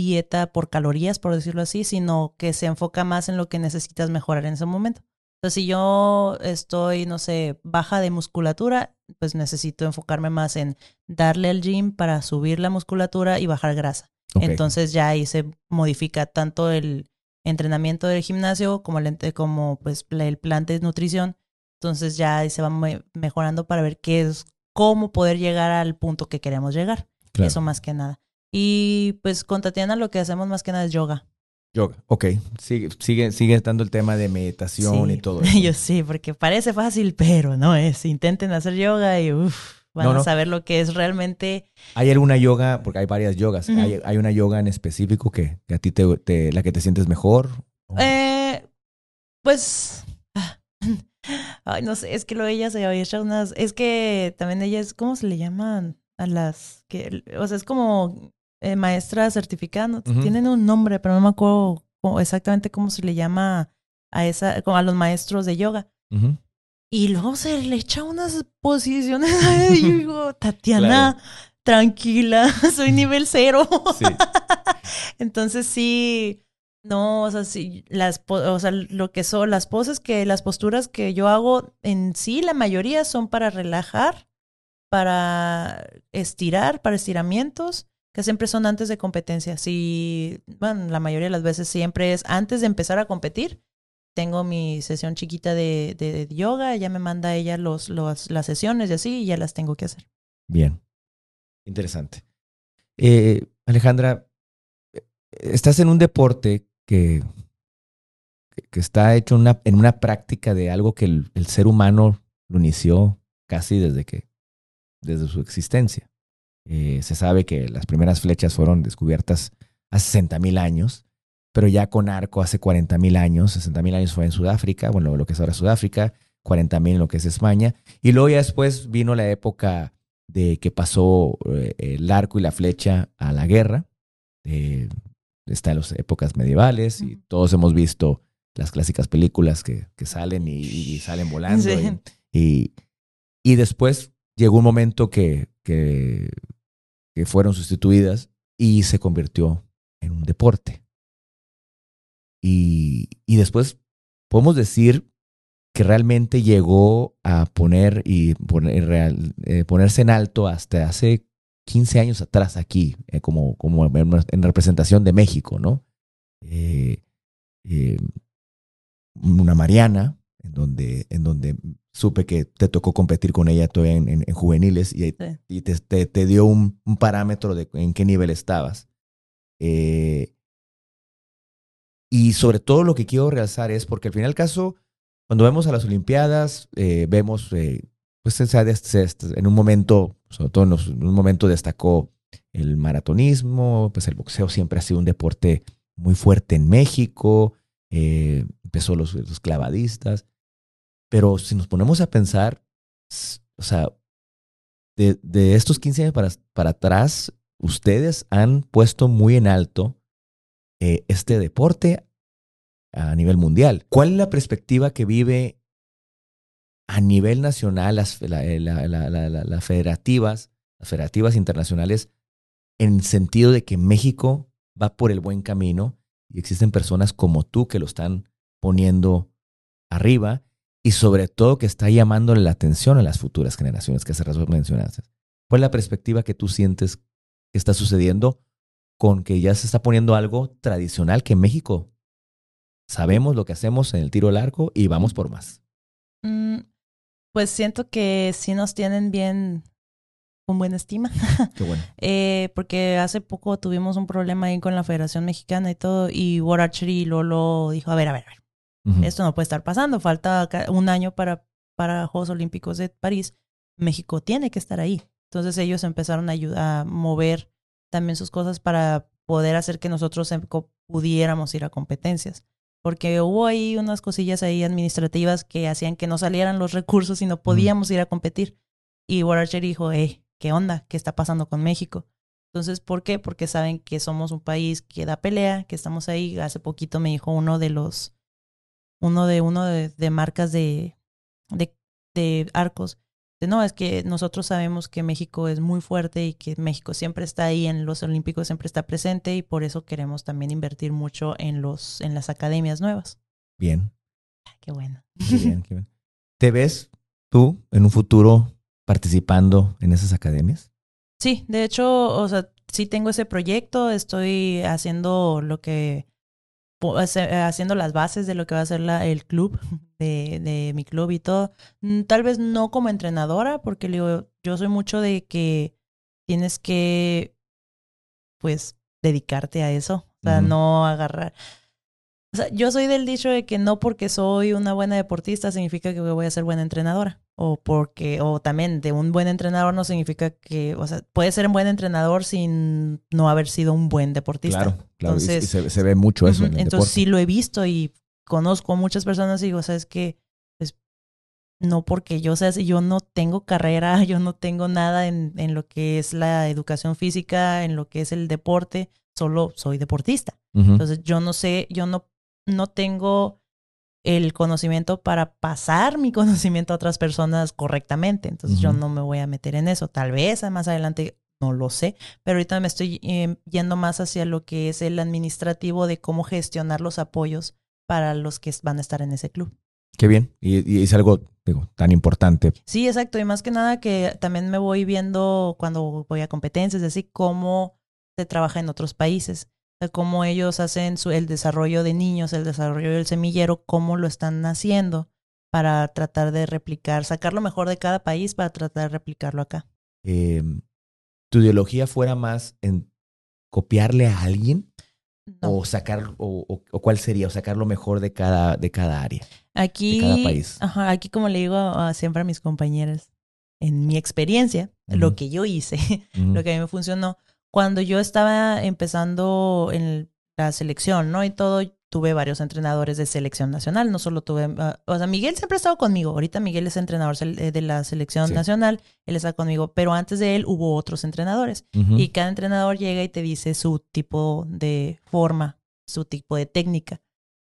Speaker 2: dieta por calorías, por decirlo así, sino que se enfoca más en lo que necesitas mejorar en ese momento. Sea, si yo estoy, no sé, baja de musculatura, pues necesito enfocarme más en darle al gym para subir la musculatura y bajar grasa. Entonces ya ahí se modifica tanto el entrenamiento del gimnasio como el, como pues el plan de nutrición. Entonces ya ahí se va me- mejorando para ver qué es, cómo poder llegar al punto que queremos llegar.
Speaker 1: Claro.
Speaker 2: Eso más que nada. Y pues con Tatiana lo que hacemos más que nada es yoga.
Speaker 1: Yoga. Ok. Sigue, sigue, sigue estando el tema de meditación
Speaker 2: Sí.
Speaker 1: y todo <laughs> eso.
Speaker 2: Yo sí, porque parece fácil, pero no es. Intenten hacer yoga y uff, van
Speaker 1: No,
Speaker 2: a saber lo que es realmente.
Speaker 1: ¿Hay alguna yoga? Porque hay varias yogas. ¿Hay, hay una yoga en específico que, que a ti te, te- la que te sientes mejor?
Speaker 2: Eh, pues. ah, <clears throat> Ay, no sé, es que luego ella se había hecho unas. Es que también ella es. ¿Cómo se le llaman a las que. O sea, es como eh, maestra certificada. Tienen un nombre, pero no me acuerdo exactamente cómo se le llama a esa, a los maestros de yoga. Y luego se le echa unas posiciones <laughs> a ella y yo digo, Tatiana, tranquila, <laughs> soy nivel cero.
Speaker 1: Sí. <laughs>
Speaker 2: Entonces sí, no, o sea, sí, las, o sea, lo que son las poses que, las posturas que yo hago en sí, la mayoría son para relajar, para estirar, para estiramientos, que siempre son antes de competencia. Sí, bueno, la mayoría de las veces siempre es antes de empezar a competir. Tengo mi sesión chiquita de, de yoga, ella me manda ella los, los, las sesiones y así, y ya las tengo que hacer.
Speaker 1: Bien. Interesante. Eh, Alejandra, eh, estás en un deporte que, que- está hecho en una, en una práctica de algo que el, el ser humano lo inició casi desde que, desde su existencia. Eh, se sabe que las primeras flechas fueron descubiertas hace 60 mil años, pero ya con arco hace 40 mil años. 60 mil años fue en Sudáfrica, bueno, lo que es ahora Sudáfrica, 40 mil en lo que es España. Y luego ya después vino la época de que pasó eh, el arco y la flecha a la guerra. Eh, está en las épocas medievales y todos hemos visto las clásicas películas que, que salen y, y salen volando
Speaker 2: Sí.
Speaker 1: y, Y, y después llegó un momento que, que, fueron sustituidas y se convirtió en un deporte. Y, y después podemos decir que realmente llegó a poner y poner, eh, ponerse en alto hasta hace 15 años atrás aquí, eh, como, como en representación de México, ¿no? Eh, eh, una Mariana, en donde, en donde supe que te tocó competir con ella todavía en, en, juveniles y, y te, te, te, dio un, un, parámetro de en qué nivel estabas. Eh, y sobre todo lo que quiero realzar es porque al final del caso, cuando vemos a las Olimpiadas, eh, vemos, eh, pues en un momento, sobre todo en, los, en, un momento destacó el maratonismo, pues el boxeo siempre ha sido un deporte muy fuerte en México, eh, empezó los, los, clavadistas, pero si nos ponemos a pensar, o sea, de, estos 15 años para, para, atrás, ustedes han puesto muy en alto eh, este deporte a nivel mundial. ¿Cuál es la perspectiva que vive a nivel nacional las, la, la, la, las federativas, las federativas internacionales, en sentido de que México va por el buen camino y existen personas como tú que lo están poniendo arriba y sobre todo que está llamándole la atención a las futuras generaciones que hace rato mencionaste. ¿Cuál es la perspectiva que tú sientes que está sucediendo con que ya se está poniendo algo tradicional que en México sabemos lo que hacemos en el tiro al arco y vamos por más?
Speaker 2: Mm, pues siento que sí nos tienen bien con buena estima. <laughs>
Speaker 1: Qué bueno.
Speaker 2: eh, porque hace poco tuvimos un problema ahí con la Federación Mexicana y todo, y War Archery Lolo dijo, a ver, a ver, a ver, uh -huh. esto no puede estar pasando, falta un año para, para Juegos Olímpicos de París, México tiene que estar ahí. Entonces ellos empezaron a, ayudar, a mover también sus cosas para poder hacer que nosotros pudiéramos ir a competencias. Porque hubo ahí unas cosillas ahí administrativas que hacían que no salieran los recursos y no podíamos uh -huh. ir a competir. Y War Archery dijo, hey, ¿qué onda? ¿Qué está pasando con México? Entonces, ¿por qué? Porque saben que somos un país que da pelea, que estamos ahí. Hace poquito me dijo uno de los, uno de uno de, de marcas de, de, de, arcos. De, no, es que nosotros sabemos que México es muy fuerte y que México siempre está ahí en los Olímpicos, siempre está presente y por eso queremos también invertir mucho en los, en las academias nuevas.
Speaker 1: Bien.
Speaker 2: Qué bueno.
Speaker 1: Qué bien, qué bien. ¿Te ves tú en un futuro participando en esas academias?
Speaker 2: Sí, de hecho, o sea, sí tengo ese proyecto, estoy haciendo lo que haciendo las bases de lo que va a ser la, el club de, de, mi club y todo. Mm, tal vez no como entrenadora, porque digo, yo soy mucho de que tienes que, pues, dedicarte a eso. O sea, uh -huh. no agarrar. O sea, yo soy del dicho de que no porque soy una buena deportista significa que voy a ser buena entrenadora. O porque, o también de un buen entrenador no significa que, o sea, puede ser un buen entrenador sin no haber sido un buen deportista.
Speaker 1: Claro, claro. Entonces, y, se, se, ve mucho eso. Uh -huh. en el
Speaker 2: Entonces
Speaker 1: deporte.
Speaker 2: sí lo he visto y conozco a muchas personas y digo, sabes que pues, no porque yo sea, yo no tengo carrera, <laughs> yo no tengo nada en, en lo que es la educación física, en lo que es el deporte, solo soy deportista. Uh -huh. Entonces yo no sé, yo no no tengo el conocimiento para pasar mi <laughs> conocimiento a otras personas correctamente. Entonces uh -huh. yo no me voy a meter en eso. Tal vez más adelante no lo sé, pero ahorita me estoy eh, yendo más hacia lo que es el administrativo de cómo gestionar los apoyos para los que van a estar en ese club.
Speaker 1: Qué bien, y, y es algo digo, tan importante.
Speaker 2: Sí, exacto, y más que nada que también me voy viendo cuando voy a competencias, así cómo se trabaja en otros países cómo ellos hacen su, el desarrollo de niños, el desarrollo del semillero, cómo lo están haciendo para tratar de replicar, sacar lo mejor de cada país para tratar de replicarlo acá.
Speaker 1: Eh, ¿Tu ideología fuera más en copiarle a alguien? No. O sacar, o, o, o, cuál sería, o sacar lo mejor de cada, de cada área.
Speaker 2: Aquí,
Speaker 1: de cada país.
Speaker 2: Ajá, aquí como le digo siempre a mis compañeras, en mi experiencia, uh -huh. lo que yo hice, uh <laughs> -huh. lo que a mí me funcionó, cuando yo estaba empezando en la selección, ¿no? Y todo, tuve varios entrenadores de selección nacional, no solo tuve, uh, o sea, Miguel siempre ha estado conmigo, ahorita Miguel es entrenador de la selección sí. nacional, él está conmigo, pero antes de él hubo otros entrenadores uh -huh. y cada entrenador llega y te dice su tipo de forma, su tipo de técnica.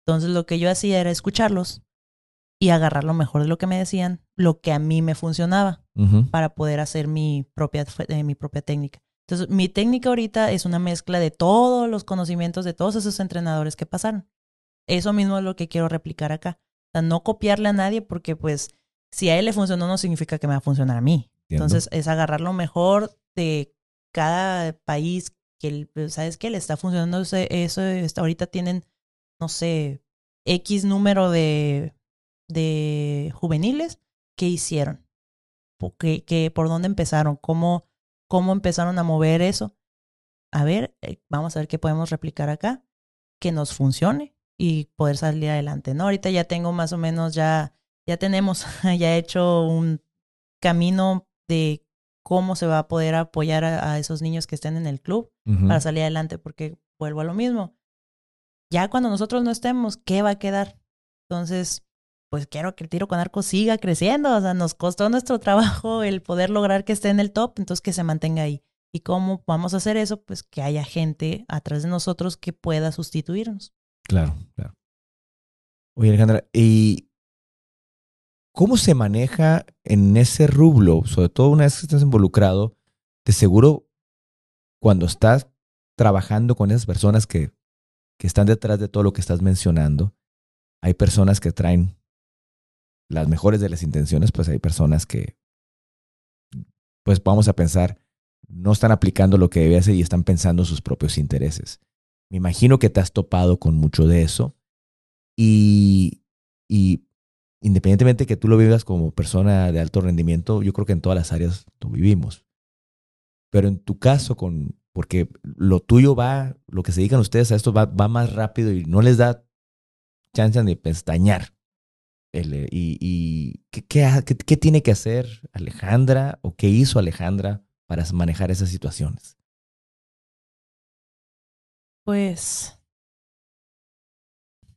Speaker 2: Entonces lo que yo hacía era escucharlos y agarrar lo mejor de lo que me decían, lo que a mí me funcionaba para poder hacer mi propia, eh, mi propia técnica. Entonces, mi técnica ahorita es una mezcla de todos los conocimientos de todos esos entrenadores que pasaron. Eso mismo es lo que quiero replicar acá. O sea, no copiarle a nadie porque pues si a él le funcionó no significa que me va a funcionar a mí. Entonces, es agarrar lo mejor de cada país que, pues, ¿sabes qué? Le está funcionando eso, eso ahorita tienen, no sé, X número de, de juveniles. ¿Qué hicieron? ¿Qué, por dónde empezaron? ¿Cómo, ¿Cómo empezaron a mover eso? A ver, eh, vamos a ver qué podemos replicar acá, que nos funcione y poder salir adelante, ¿no? Ahorita ya tengo más o menos, ya, ya tenemos, <laughs> ya hecho un camino de cómo se va a poder apoyar a, esos niños que estén en el club para salir adelante, porque vuelvo a lo mismo. Ya cuando nosotros no estemos, ¿qué va a quedar? Entonces, pues quiero que el tiro con arco siga creciendo. O sea, nos costó nuestro trabajo <laughs> el poder lograr que esté en el top, entonces que se mantenga ahí. ¿Y cómo vamos a hacer eso? Pues que haya gente atrás de nosotros que pueda sustituirnos.
Speaker 1: Claro, claro. Oye, Alejandra, ¿y ¿Cómo se maneja en ese rublo, sobre todo una vez que estás involucrado? De seguro, cuando estás trabajando con esas personas que, que están detrás de todo lo que estás mencionando, hay personas que traen las mejores de las intenciones, pues hay personas que, pues vamos a pensar, no están aplicando lo que debe hacer y están pensando sus propios intereses. Me imagino que te has topado con mucho de eso y, y independientemente que tú lo vivas como persona de alto rendimiento, yo creo que en todas las áreas lo vivimos. Pero en tu caso, con, porque lo tuyo va, lo que se dedican ustedes a esto va, va más rápido y no les da chance de pestañear. El, y, y ¿qué, qué, qué, tiene que hacer Alejandra o qué hizo Alejandra para manejar esas situaciones?
Speaker 2: Pues,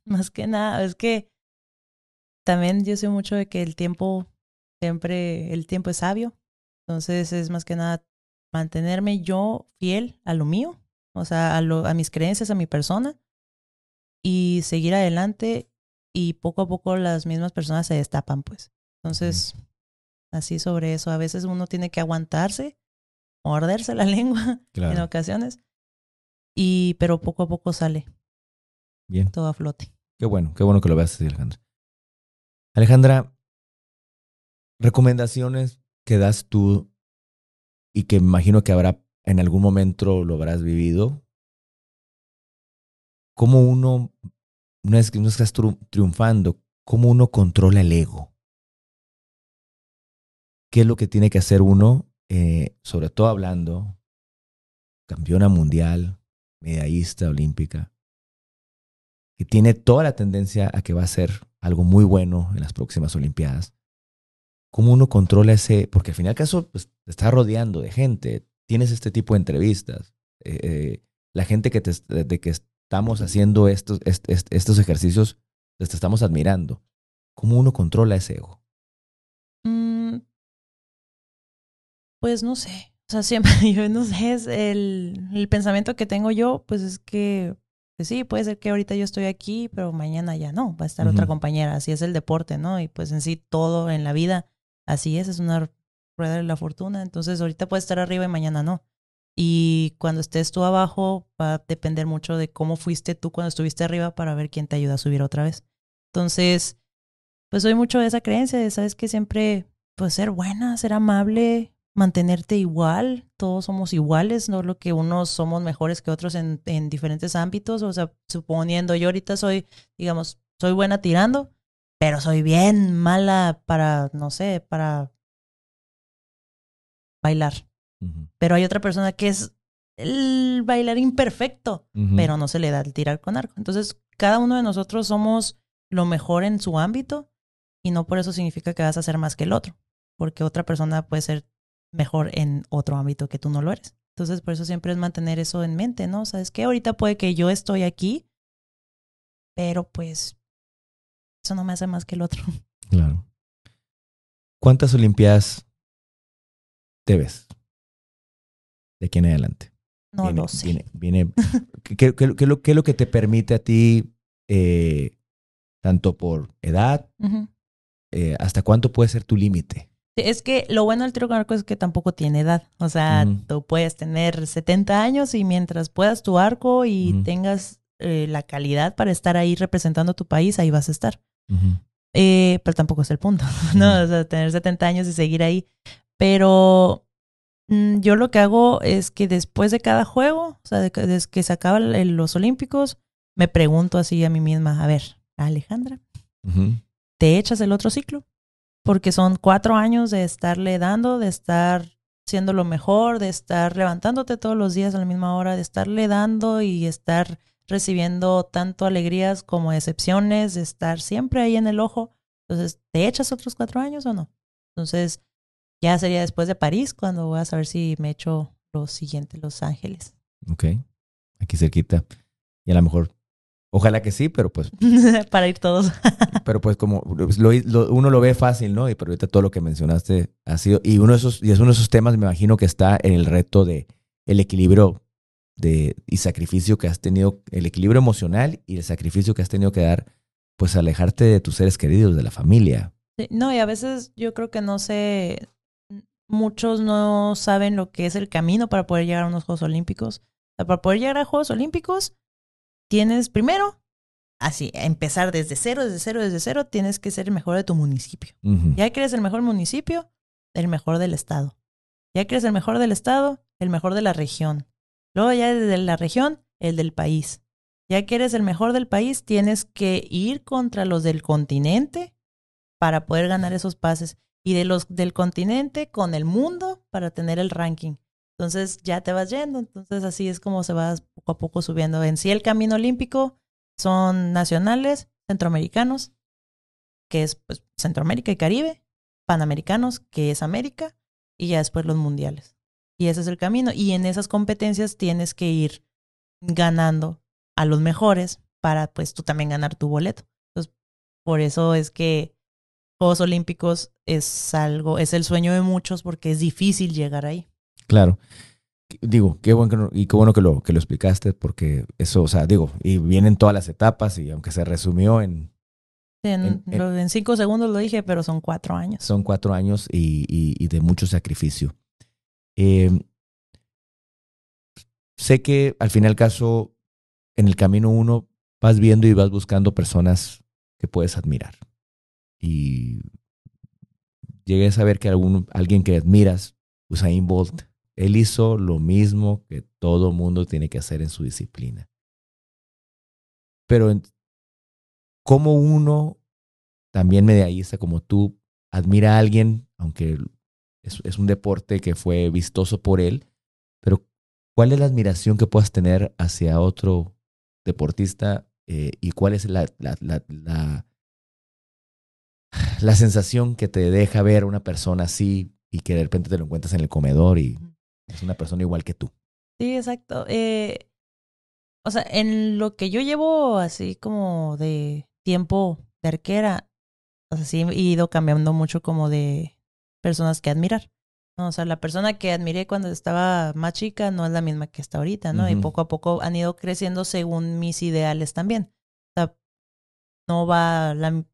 Speaker 2: más que nada, es que también yo sé mucho de que el tiempo, siempre el tiempo es sabio. Entonces es más que nada mantenerme yo fiel a lo mío, o sea, a, lo, a mis creencias, a mi persona, y seguir adelante y poco a poco las mismas personas se destapan, pues. Entonces, así sobre eso, a veces uno tiene que aguantarse, morderse la <laughs> lengua en ocasiones, y pero poco a poco sale.
Speaker 1: Bien.
Speaker 2: Todo a flote.
Speaker 1: Qué bueno, qué bueno que lo veas así, Alejandra. Alejandra, recomendaciones que das tú y que imagino que habrá en algún momento lo habrás vivido. ¿Cómo uno, una vez que uno estás triunfando, cómo uno controla el ego? ¿Qué es lo que tiene que hacer uno, eh, sobre todo hablando, campeona mundial, medallista olímpica, que tiene toda la tendencia a que va a ser algo muy bueno en las próximas Olimpiadas. ¿Cómo uno controla ese? Porque al final caso pues, te está rodeando de gente, tienes este tipo de entrevistas, eh, eh, la gente que te, de que estamos haciendo estos, estos ejercicios, te estamos admirando. ¿Cómo uno controla ese ego?
Speaker 2: Mm, pues no sé. O sea, <laughs> siempre, yo no sé, es el, el pensamiento que tengo yo, pues es que pues sí, puede ser que ahorita yo estoy aquí, pero mañana ya no, va a estar otra compañera. Así es el deporte, ¿no? Y pues en sí todo en la vida, así es, es una rueda de la fortuna. Entonces ahorita puedes estar arriba y mañana no. Y cuando estés tú abajo, va a depender mucho de cómo fuiste tú cuando estuviste arriba para ver quién te ayuda a subir otra vez. Entonces, pues soy mucho de esa creencia de, sabes que siempre, pues ser buena, ser amable, mantenerte igual, todos somos iguales, no lo que unos somos mejores que otros en, en diferentes ámbitos, o sea, suponiendo yo ahorita soy, digamos, soy buena tirando, pero soy bien mala para, no sé, para bailar. Pero hay otra persona que es el bailar imperfecto, pero no se le da el tirar con arco. Entonces, cada uno de nosotros somos lo mejor en su ámbito y no por eso significa que vas a ser más que el otro, porque otra persona puede ser mejor en otro ámbito que tú no lo eres. Entonces, por eso siempre es mantener eso en mente, ¿no? Sabes que ahorita puede que yo estoy aquí, pero pues eso no me hace más que el otro.
Speaker 1: Claro. ¿Cuántas Olimpiadas debes de aquí en adelante?
Speaker 2: No lo sé.
Speaker 1: Viene, <laughs> ¿qué, qué, lo, ¿qué, es lo que te permite a ti, eh, tanto por edad, eh, ¿hasta cuánto puede ser tu límite?
Speaker 2: Es que lo bueno del tiro con arco es que tampoco tiene edad. O sea, tú puedes tener 70 años y mientras puedas tu arco y tengas eh, la calidad para estar ahí representando a tu país, ahí vas a estar. Eh, pero tampoco es el punto, <laughs> ¿no? O sea, tener 70 años y seguir ahí. Pero yo lo que hago es que después de cada juego, o sea, desde que se acaban los Olímpicos, me pregunto así a mí misma, a ver, Alejandra, ¿te echas el otro ciclo? Porque son cuatro años de estarle dando, de estar siendo lo mejor, de estar levantándote todos los días a la misma hora, de estarle dando y estar recibiendo tanto alegrías como decepciones, de estar siempre ahí en el ojo. Entonces, ¿te echas otros cuatro años o no? Entonces, ya sería después de París cuando voy a saber si me echo lo siguiente, Los Ángeles.
Speaker 1: Ok, aquí cerquita. Y a lo mejor, ojalá que sí, pero pues... <laughs>
Speaker 2: Para ir todos. <laughs>
Speaker 1: pero pues como uno lo ve fácil, ¿no? Y pero ahorita todo lo que mencionaste ha sido... Y, uno de esos, y es uno de esos temas, me imagino que está en el reto de el equilibrio de, y sacrificio que has tenido, el equilibrio emocional y el sacrificio que has tenido que dar, pues alejarte de tus seres queridos, de la familia.
Speaker 2: no, y a veces yo creo que no sé, muchos no saben lo que es el camino para poder llegar a unos Juegos Olímpicos. para poder llegar a Juegos Olímpicos, tienes primero, así, empezar desde cero, desde cero, desde cero, tienes que ser el mejor de tu municipio. Ya que eres el mejor municipio, el mejor del estado. Ya que eres el mejor del estado, el mejor de la región. Luego ya desde la región, el del país. Ya que eres el mejor del país, tienes que ir contra los del continente para poder ganar esos pases. Y de los del continente con el mundo para tener el ranking. Entonces ya te vas yendo. Entonces así es como se va poco a poco subiendo. En sí el camino olímpico son nacionales, centroamericanos, que es pues, Centroamérica y Caribe, panamericanos, que es América, y ya después los mundiales. Y ese es el camino. Y en esas competencias tienes que ir ganando a los mejores para pues tú también ganar tu boleto. Entonces, por eso es que Juegos Olímpicos es algo, es el sueño de muchos porque es difícil llegar ahí.
Speaker 1: Claro. Digo, qué bueno que, y qué bueno que lo, que lo explicaste porque eso, o sea, digo, y vienen todas las etapas y aunque se resumió en...
Speaker 2: En, en, cinco segundos lo dije, pero son cuatro años.
Speaker 1: Son cuatro años y, y de mucho sacrificio. Eh, sé que al final caso, en el camino uno vas viendo y vas buscando personas que puedes admirar. Y llegué a saber que algún, alguien que admiras, Usain Bolt, él hizo lo mismo que todo mundo tiene que hacer en su disciplina. Pero como uno, también medallista como tú, admira a alguien, aunque es, un deporte que fue vistoso por él, pero ¿cuál es la admiración que puedas tener hacia otro deportista eh, y cuál es la, sensación que te deja ver una persona así y que de repente te lo encuentras en el comedor y es una persona igual que tú?
Speaker 2: Sí, exacto. Eh, o sea, en lo que yo llevo así como de tiempo de arquera, o sea, sí he ido cambiando mucho como de, personas que admirar. ¿no? O sea, la persona que admiré cuando estaba más chica no es la misma que está ahorita, ¿no? Y poco a poco han ido creciendo según mis ideales también. O sea, no va la,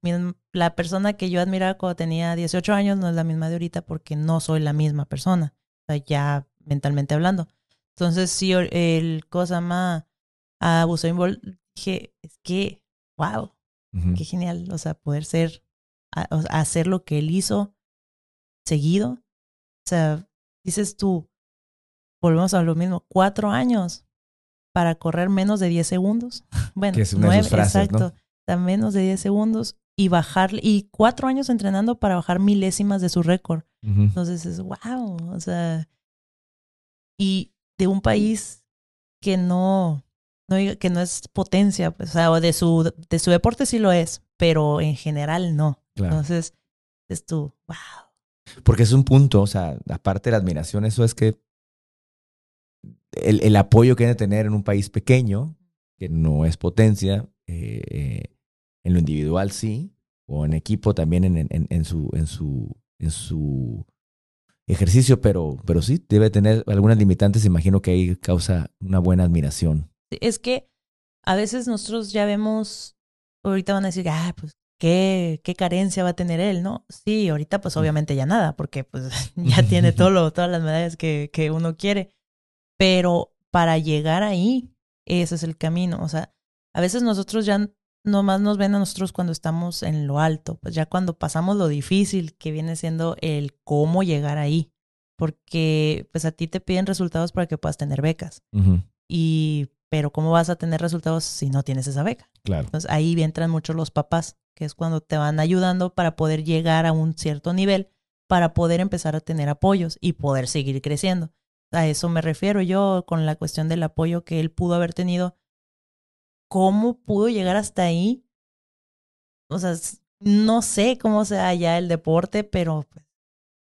Speaker 2: la persona que yo admiraba cuando tenía 18 años no es la misma de ahorita porque no soy la misma persona, o sea, ya mentalmente hablando. Entonces, sí, el cosa más a Usain Bolt, dije, es que, wow, qué genial, o sea, poder ser, hacer lo que él hizo seguido. O sea, dices tú, volvemos a lo mismo, cuatro años para correr menos de 10 segundos. Bueno, nueve, exacto. menos de 10 segundos y bajar, y cuatro años entrenando para bajar milésimas de su récord. Entonces es wow, o sea, y de un país que no, no que no es potencia, pues, o sea, de su, de su deporte sí lo es, pero en general no. Entonces, es tú, wow.
Speaker 1: Porque es un punto, o sea, aparte de la admiración, eso es que el, el apoyo que debe tener en un país pequeño, que no es potencia, eh, eh, en lo individual sí, o en equipo también en, en, en, su, en, su, en su ejercicio, pero, pero sí, debe tener algunas limitantes, imagino que ahí causa una buena admiración.
Speaker 2: Es que a veces nosotros ya vemos, ahorita van a decir, ah, pues ¿qué, qué carencia va a tener él, ¿no? Sí, ahorita pues obviamente ya nada, porque pues <laughs> ya tiene todo lo, todas las medallas que, que uno quiere. Pero para llegar ahí, ese es el camino. O sea, a veces nosotros ya nomás nos ven a nosotros cuando estamos en lo alto, pues ya cuando pasamos lo difícil que viene siendo el cómo llegar ahí, porque pues a ti te piden resultados para que puedas tener becas. Y pero ¿cómo vas a tener resultados si no tienes esa beca?
Speaker 1: Claro.
Speaker 2: Entonces ahí entran muchos los papás, que es cuando te van ayudando para poder llegar a un cierto nivel, para poder empezar a tener apoyos y poder seguir creciendo. A eso me refiero yo con la cuestión del apoyo que él pudo haber tenido cómo pudo llegar hasta ahí. O sea, no sé cómo sea ya el deporte, pero pues,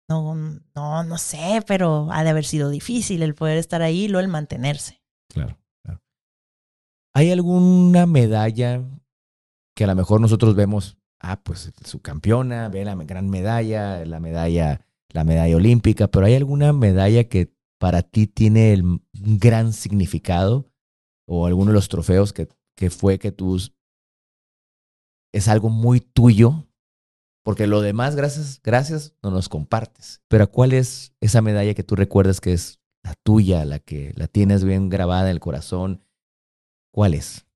Speaker 2: no, no, no sé, pero ha de haber sido difícil el poder estar ahí y luego el mantenerse.
Speaker 1: Claro, claro. ¿Hay alguna medalla que a lo mejor nosotros vemos, ah, pues su campeona, ve la gran medalla, la medalla, la medalla olímpica, pero hay alguna medalla que para ti tiene el, un gran significado o alguno de los trofeos que que fue que tú es algo muy tuyo, porque lo demás, gracias, gracias, no nos compartes. Pero ¿cuál es esa medalla que tú recuerdas que es la tuya, la que la tienes bien grabada en el corazón? ¿Cuál es?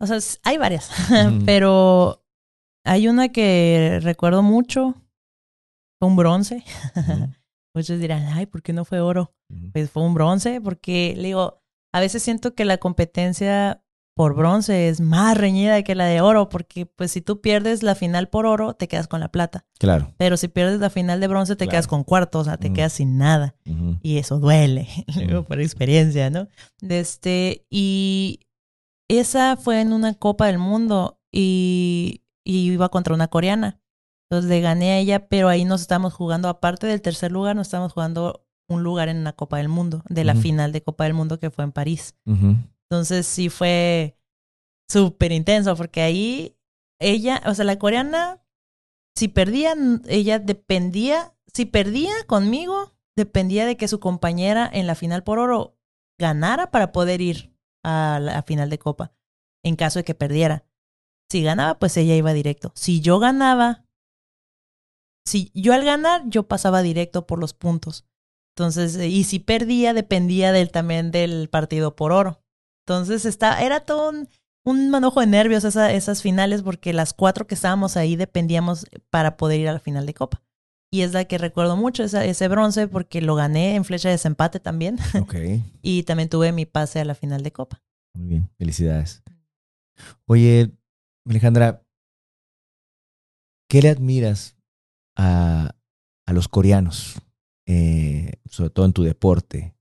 Speaker 2: O sea, hay varias, <laughs> pero hay una que recuerdo mucho, fue un bronce. <laughs> Muchos dirán, ay, ¿por qué no fue oro? Pues fue un bronce, porque le digo, a veces siento que la competencia por bronce es más reñida que la de oro, porque pues si tú pierdes la final por oro, te quedas con la plata.
Speaker 1: Claro.
Speaker 2: Pero si pierdes la final de bronce, te quedas con cuarto, o sea, te quedas sin nada. Y eso duele, <laughs> por experiencia, ¿no? Este, y esa fue en una Copa del Mundo y, y iba contra una coreana. Entonces le gané a ella, pero ahí nos estamos jugando, aparte del tercer lugar, nos estamos jugando un lugar en una Copa del Mundo, de la final de Copa del Mundo que fue en París. Entonces sí fue súper intenso porque ahí ella, o sea, la coreana, si perdía, ella dependía, si perdía conmigo, dependía de que su compañera en la final por oro ganara para poder ir a la final de copa, en caso de que perdiera. Si ganaba, pues ella iba directo. Si yo ganaba, si yo al ganar, yo pasaba directo por los puntos. Entonces, y si perdía, dependía del, también del partido por oro. Entonces está, era todo un, un manojo de nervios esas finales porque las cuatro que estábamos ahí dependíamos para poder ir a la final de Copa. Y es la que recuerdo mucho, ese bronce, porque lo gané en flecha de desempate también.
Speaker 1: Ok. <laughs>
Speaker 2: y también tuve mi pase a la final de Copa.
Speaker 1: Muy bien, felicidades. Oye, Alejandra, ¿qué le admiras a, a los coreanos? Eh, sobre todo en tu deporte.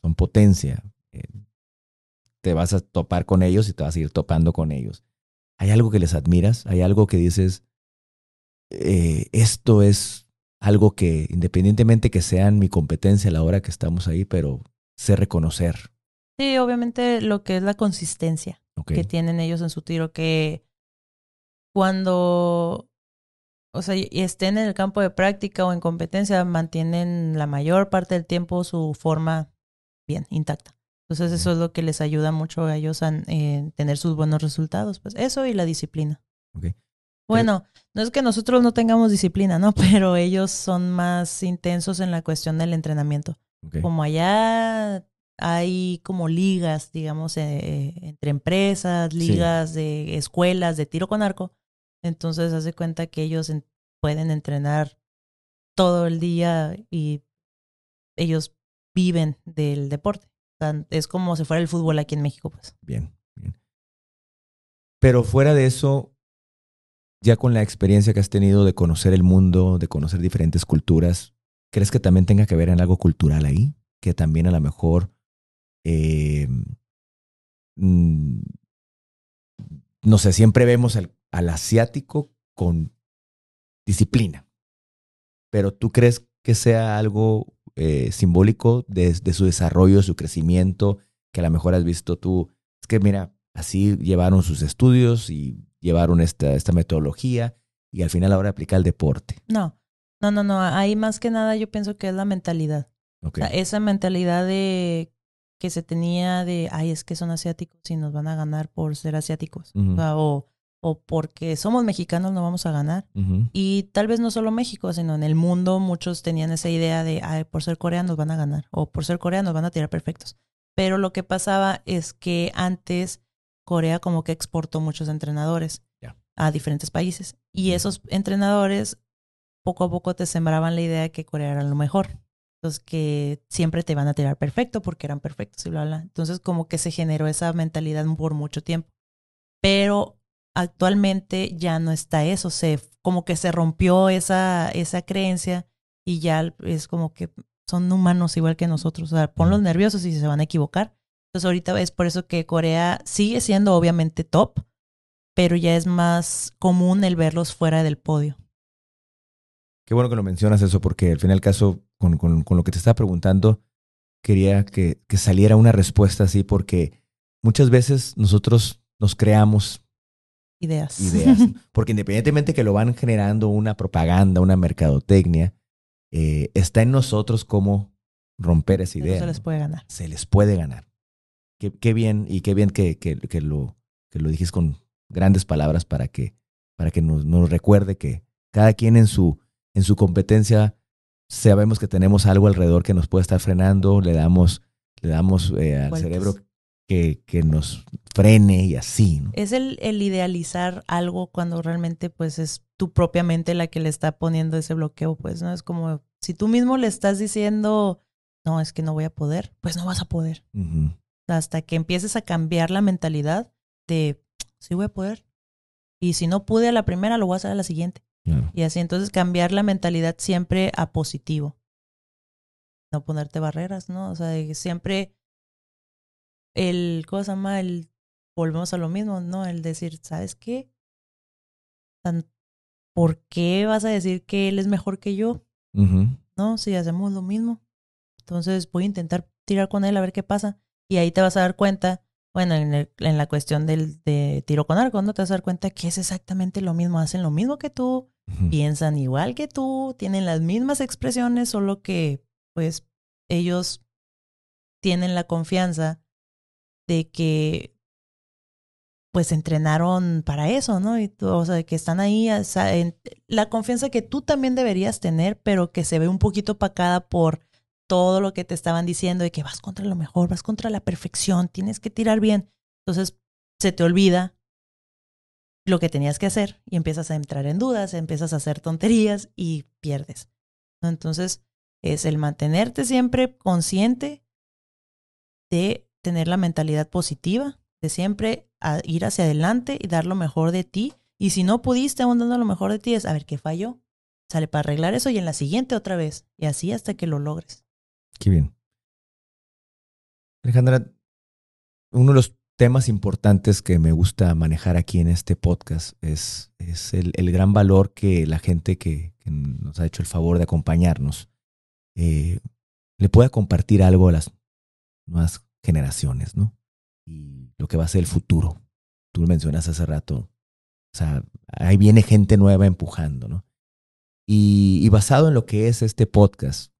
Speaker 1: Son potencia. Eh, te vas a topar con ellos y te vas a ir topando con ellos. ¿Hay algo que les admiras? ¿Hay algo que dices, eh, esto es algo que independientemente que sean mi competencia a la hora que estamos ahí, pero sé reconocer?
Speaker 2: Sí, obviamente lo que es la consistencia que tienen ellos en su tiro, que cuando, o sea, estén en el campo de práctica o en competencia, mantienen la mayor parte del tiempo su forma bien, intacta. Entonces eso es lo que les ayuda mucho a ellos a eh, tener sus buenos resultados. Pues eso y la disciplina. Bueno, no es que nosotros no tengamos disciplina, ¿no? <laughs> Pero ellos son más intensos en la cuestión del entrenamiento. Como allá hay como ligas, digamos, eh, entre empresas, ligas de escuelas de tiro con arco. Entonces hace cuenta que ellos pueden entrenar todo el día y ellos viven del deporte es como si fuera el fútbol aquí en México, pues.
Speaker 1: Bien, bien. Pero fuera de eso, ya con la experiencia que has tenido de conocer el mundo, de conocer diferentes culturas, ¿crees que también tenga que ver en algo cultural ahí? Que también a lo mejor, eh, mm, no sé, siempre vemos al, al asiático con disciplina. Pero tú crees que sea algo eh, simbólico de, su desarrollo, su crecimiento, que a lo mejor has visto tú. Es que mira, así llevaron sus estudios y llevaron esta, esta metodología y al final ahora aplica el deporte.
Speaker 2: No, no, no, no. Ahí más que nada yo pienso que es la mentalidad. esa mentalidad de que se tenía de, ay, es que son asiáticos y nos van a ganar por ser asiáticos. o, o porque somos mexicanos no vamos a ganar. Y tal vez no solo México, sino en el mundo muchos tenían esa idea de, Ay, por ser coreanos van a ganar, o por ser coreanos van a tirar perfectos. Pero lo que pasaba es que antes Corea como que exportó muchos entrenadores a diferentes países. Y esos entrenadores poco a poco te sembraban la idea de que Corea era lo mejor. Entonces que siempre te van a tirar perfecto porque eran perfectos y bla, bla. Entonces como que se generó esa mentalidad por mucho tiempo. Pero actualmente ya no está eso, se como que se rompió esa, esa creencia y ya es como que son humanos igual que nosotros, o sea, ponlos nerviosos y se van a equivocar. Entonces ahorita es por eso que Corea sigue siendo obviamente top, pero ya es más común el verlos fuera del podio.
Speaker 1: Qué bueno que lo mencionas eso, porque al final caso, con, con, lo que te estaba preguntando, quería que, que saliera una respuesta así, porque muchas veces nosotros nos creamos
Speaker 2: ideas.
Speaker 1: Ideas. <laughs> Porque independientemente que lo van generando una propaganda, una mercadotecnia, eh, está en nosotros cómo romper esa idea.
Speaker 2: se les puede ganar.
Speaker 1: Se les puede ganar. Qué, qué bien, y qué bien que, que, que, lo, que lo dijiste con grandes palabras para que, para que nos, nos recuerde que cada quien en su, en su competencia sabemos que tenemos algo alrededor que nos puede estar frenando, le damos, le damos eh, al cerebro que, que, nos frene y así. ¿no?
Speaker 2: Es el, el, idealizar algo cuando realmente pues es tu propia mente la que le está poniendo ese bloqueo, pues, ¿no? Es como si tú mismo le estás diciendo, no, es que no voy a poder, pues no vas a poder. Hasta que empieces a cambiar la mentalidad de, sí voy a poder. Y si no pude a la primera, lo voy a hacer a la siguiente. Y así entonces cambiar la mentalidad siempre a positivo. No ponerte barreras, ¿no? O sea, siempre el, ¿cómo se llama? El, volvemos a lo mismo, ¿no? El decir, ¿sabes qué? ¿Por qué vas a decir que él es mejor que yo? ¿No? Si hacemos lo mismo. Entonces voy a intentar tirar con él a ver qué pasa. Y ahí te vas a dar cuenta, bueno, en, en la cuestión del de tiro con arco, ¿no? Te vas a dar cuenta que es exactamente lo mismo. Hacen lo mismo que tú, piensan igual que tú, tienen las mismas expresiones, solo que, pues, ellos tienen la confianza de que pues entrenaron para eso, ¿no? Y o sea, que están ahí, en, la confianza que tú también deberías tener, pero que se ve un poquito pacada por todo lo que te estaban diciendo de que vas contra lo mejor, vas contra la perfección, tienes que tirar bien. Entonces se te olvida lo que tenías que hacer y empiezas a entrar en dudas, empiezas a hacer tonterías y pierdes. Entonces es el mantenerte siempre consciente de tener la mentalidad positiva, de siempre ir hacia adelante y dar lo mejor de ti. Y si no pudiste aún dando lo mejor de ti, es a ver qué falló. Sale para arreglar eso y en la siguiente otra vez. Y así hasta que lo logres.
Speaker 1: Qué bien. Alejandra, uno de los temas importantes que me gusta manejar aquí en este podcast es, es el, gran valor que la gente que, que, nos ha hecho el favor de acompañarnos eh, le pueda compartir algo a las nuevas generaciones, ¿no? Y lo que va a ser el futuro. Tú lo mencionas hace rato. O sea, ahí viene gente nueva empujando, ¿no? Y, basado en lo que es este podcast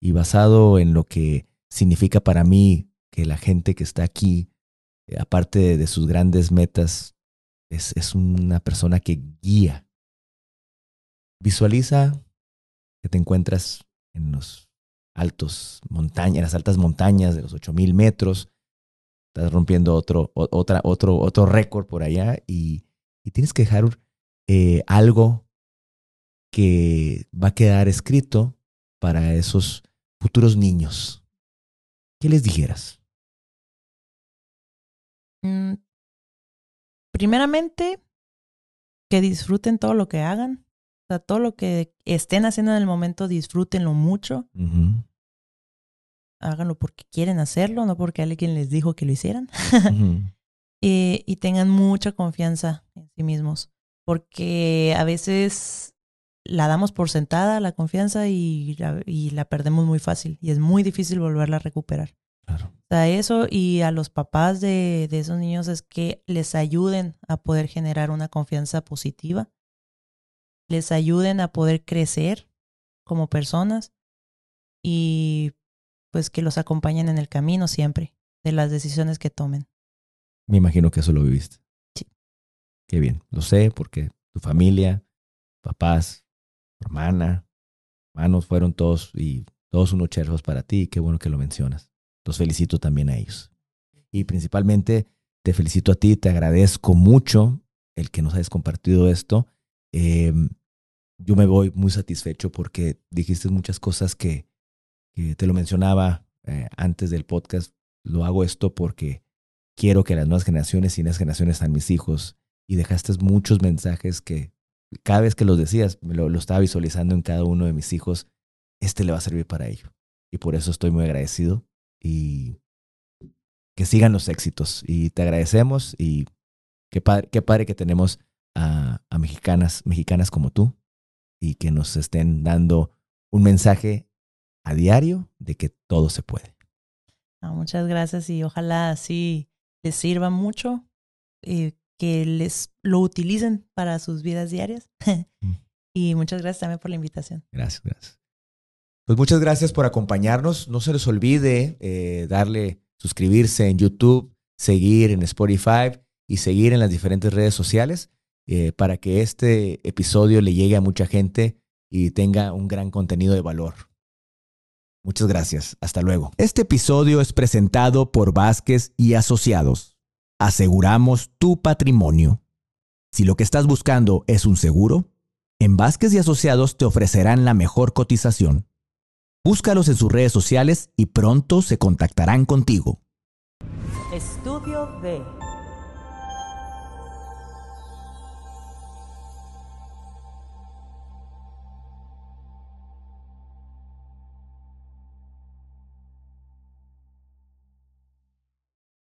Speaker 1: y basado en lo que significa para mí que la gente que está aquí, eh, aparte de, de sus grandes metas, es, es una persona que guía. Visualiza que te encuentras en los altos montañas, las altas montañas de los 8000 metros. Estás rompiendo otro, otra, otro, otro récord por allá y, y tienes que dejar eh, algo que va a quedar escrito para esos futuros niños. ¿Qué les dijeras?
Speaker 2: Mm, primeramente, que disfruten todo lo que hagan todo lo que estén haciendo en el momento, disfrútenlo mucho. Háganlo porque quieren hacerlo, no porque alguien les dijo que lo hicieran. <laughs> y, tengan mucha confianza en sí mismos. Porque a veces la damos por sentada, la confianza, y, y la perdemos muy fácil. Y es muy difícil volverla a recuperar.
Speaker 1: Claro.
Speaker 2: O sea, eso y a los papás de, de, esos niños es que les ayuden a poder generar una confianza positiva les ayuden a poder crecer como personas y pues que los acompañen en el camino siempre de las decisiones que tomen.
Speaker 1: Me imagino que eso lo viviste.
Speaker 2: Sí.
Speaker 1: Qué bien, lo sé porque tu familia, papás, hermana, hermanos fueron todos y todos unos cherros para ti. Qué bueno que lo mencionas. Los felicito también a ellos. Y principalmente te felicito a ti, te agradezco mucho el que nos hayas compartido esto. Em, yo me voy muy satisfecho porque dijiste muchas cosas que, te lo mencionaba eh, antes del podcast. Lo hago esto porque quiero que las nuevas generaciones y las generaciones sean mis hijos y dejaste muchos mensajes que cada vez que los decías, me lo, estaba visualizando en cada uno de mis hijos, este le va a servir para ello. Y por eso estoy muy agradecido y que sigan los éxitos. Y te agradecemos y qué padre, qué padre que tenemos a, mexicanas, mexicanas como tú y que nos estén dando un mensaje a diario de que todo se puede.
Speaker 2: muchas gracias y ojalá así les sirva mucho y que les lo utilicen para sus vidas diarias. <laughs> Mm. y muchas gracias también por la invitación.
Speaker 1: Gracias, gracias. Pues muchas gracias por acompañarnos. No se les olvide eh, darle suscribirse en YouTube, seguir en Spotify y seguir en las diferentes redes sociales eh, para que este episodio le llegue a mucha gente y tenga un gran contenido de valor. Muchas gracias. Hasta luego. Este episodio es presentado por Vázquez y Asociados. Aseguramos tu patrimonio. Si lo que estás buscando es un seguro, en Vázquez y Asociados te ofrecerán la mejor cotización. Búscalos en sus redes sociales y pronto se contactarán contigo.
Speaker 2: Estudio B.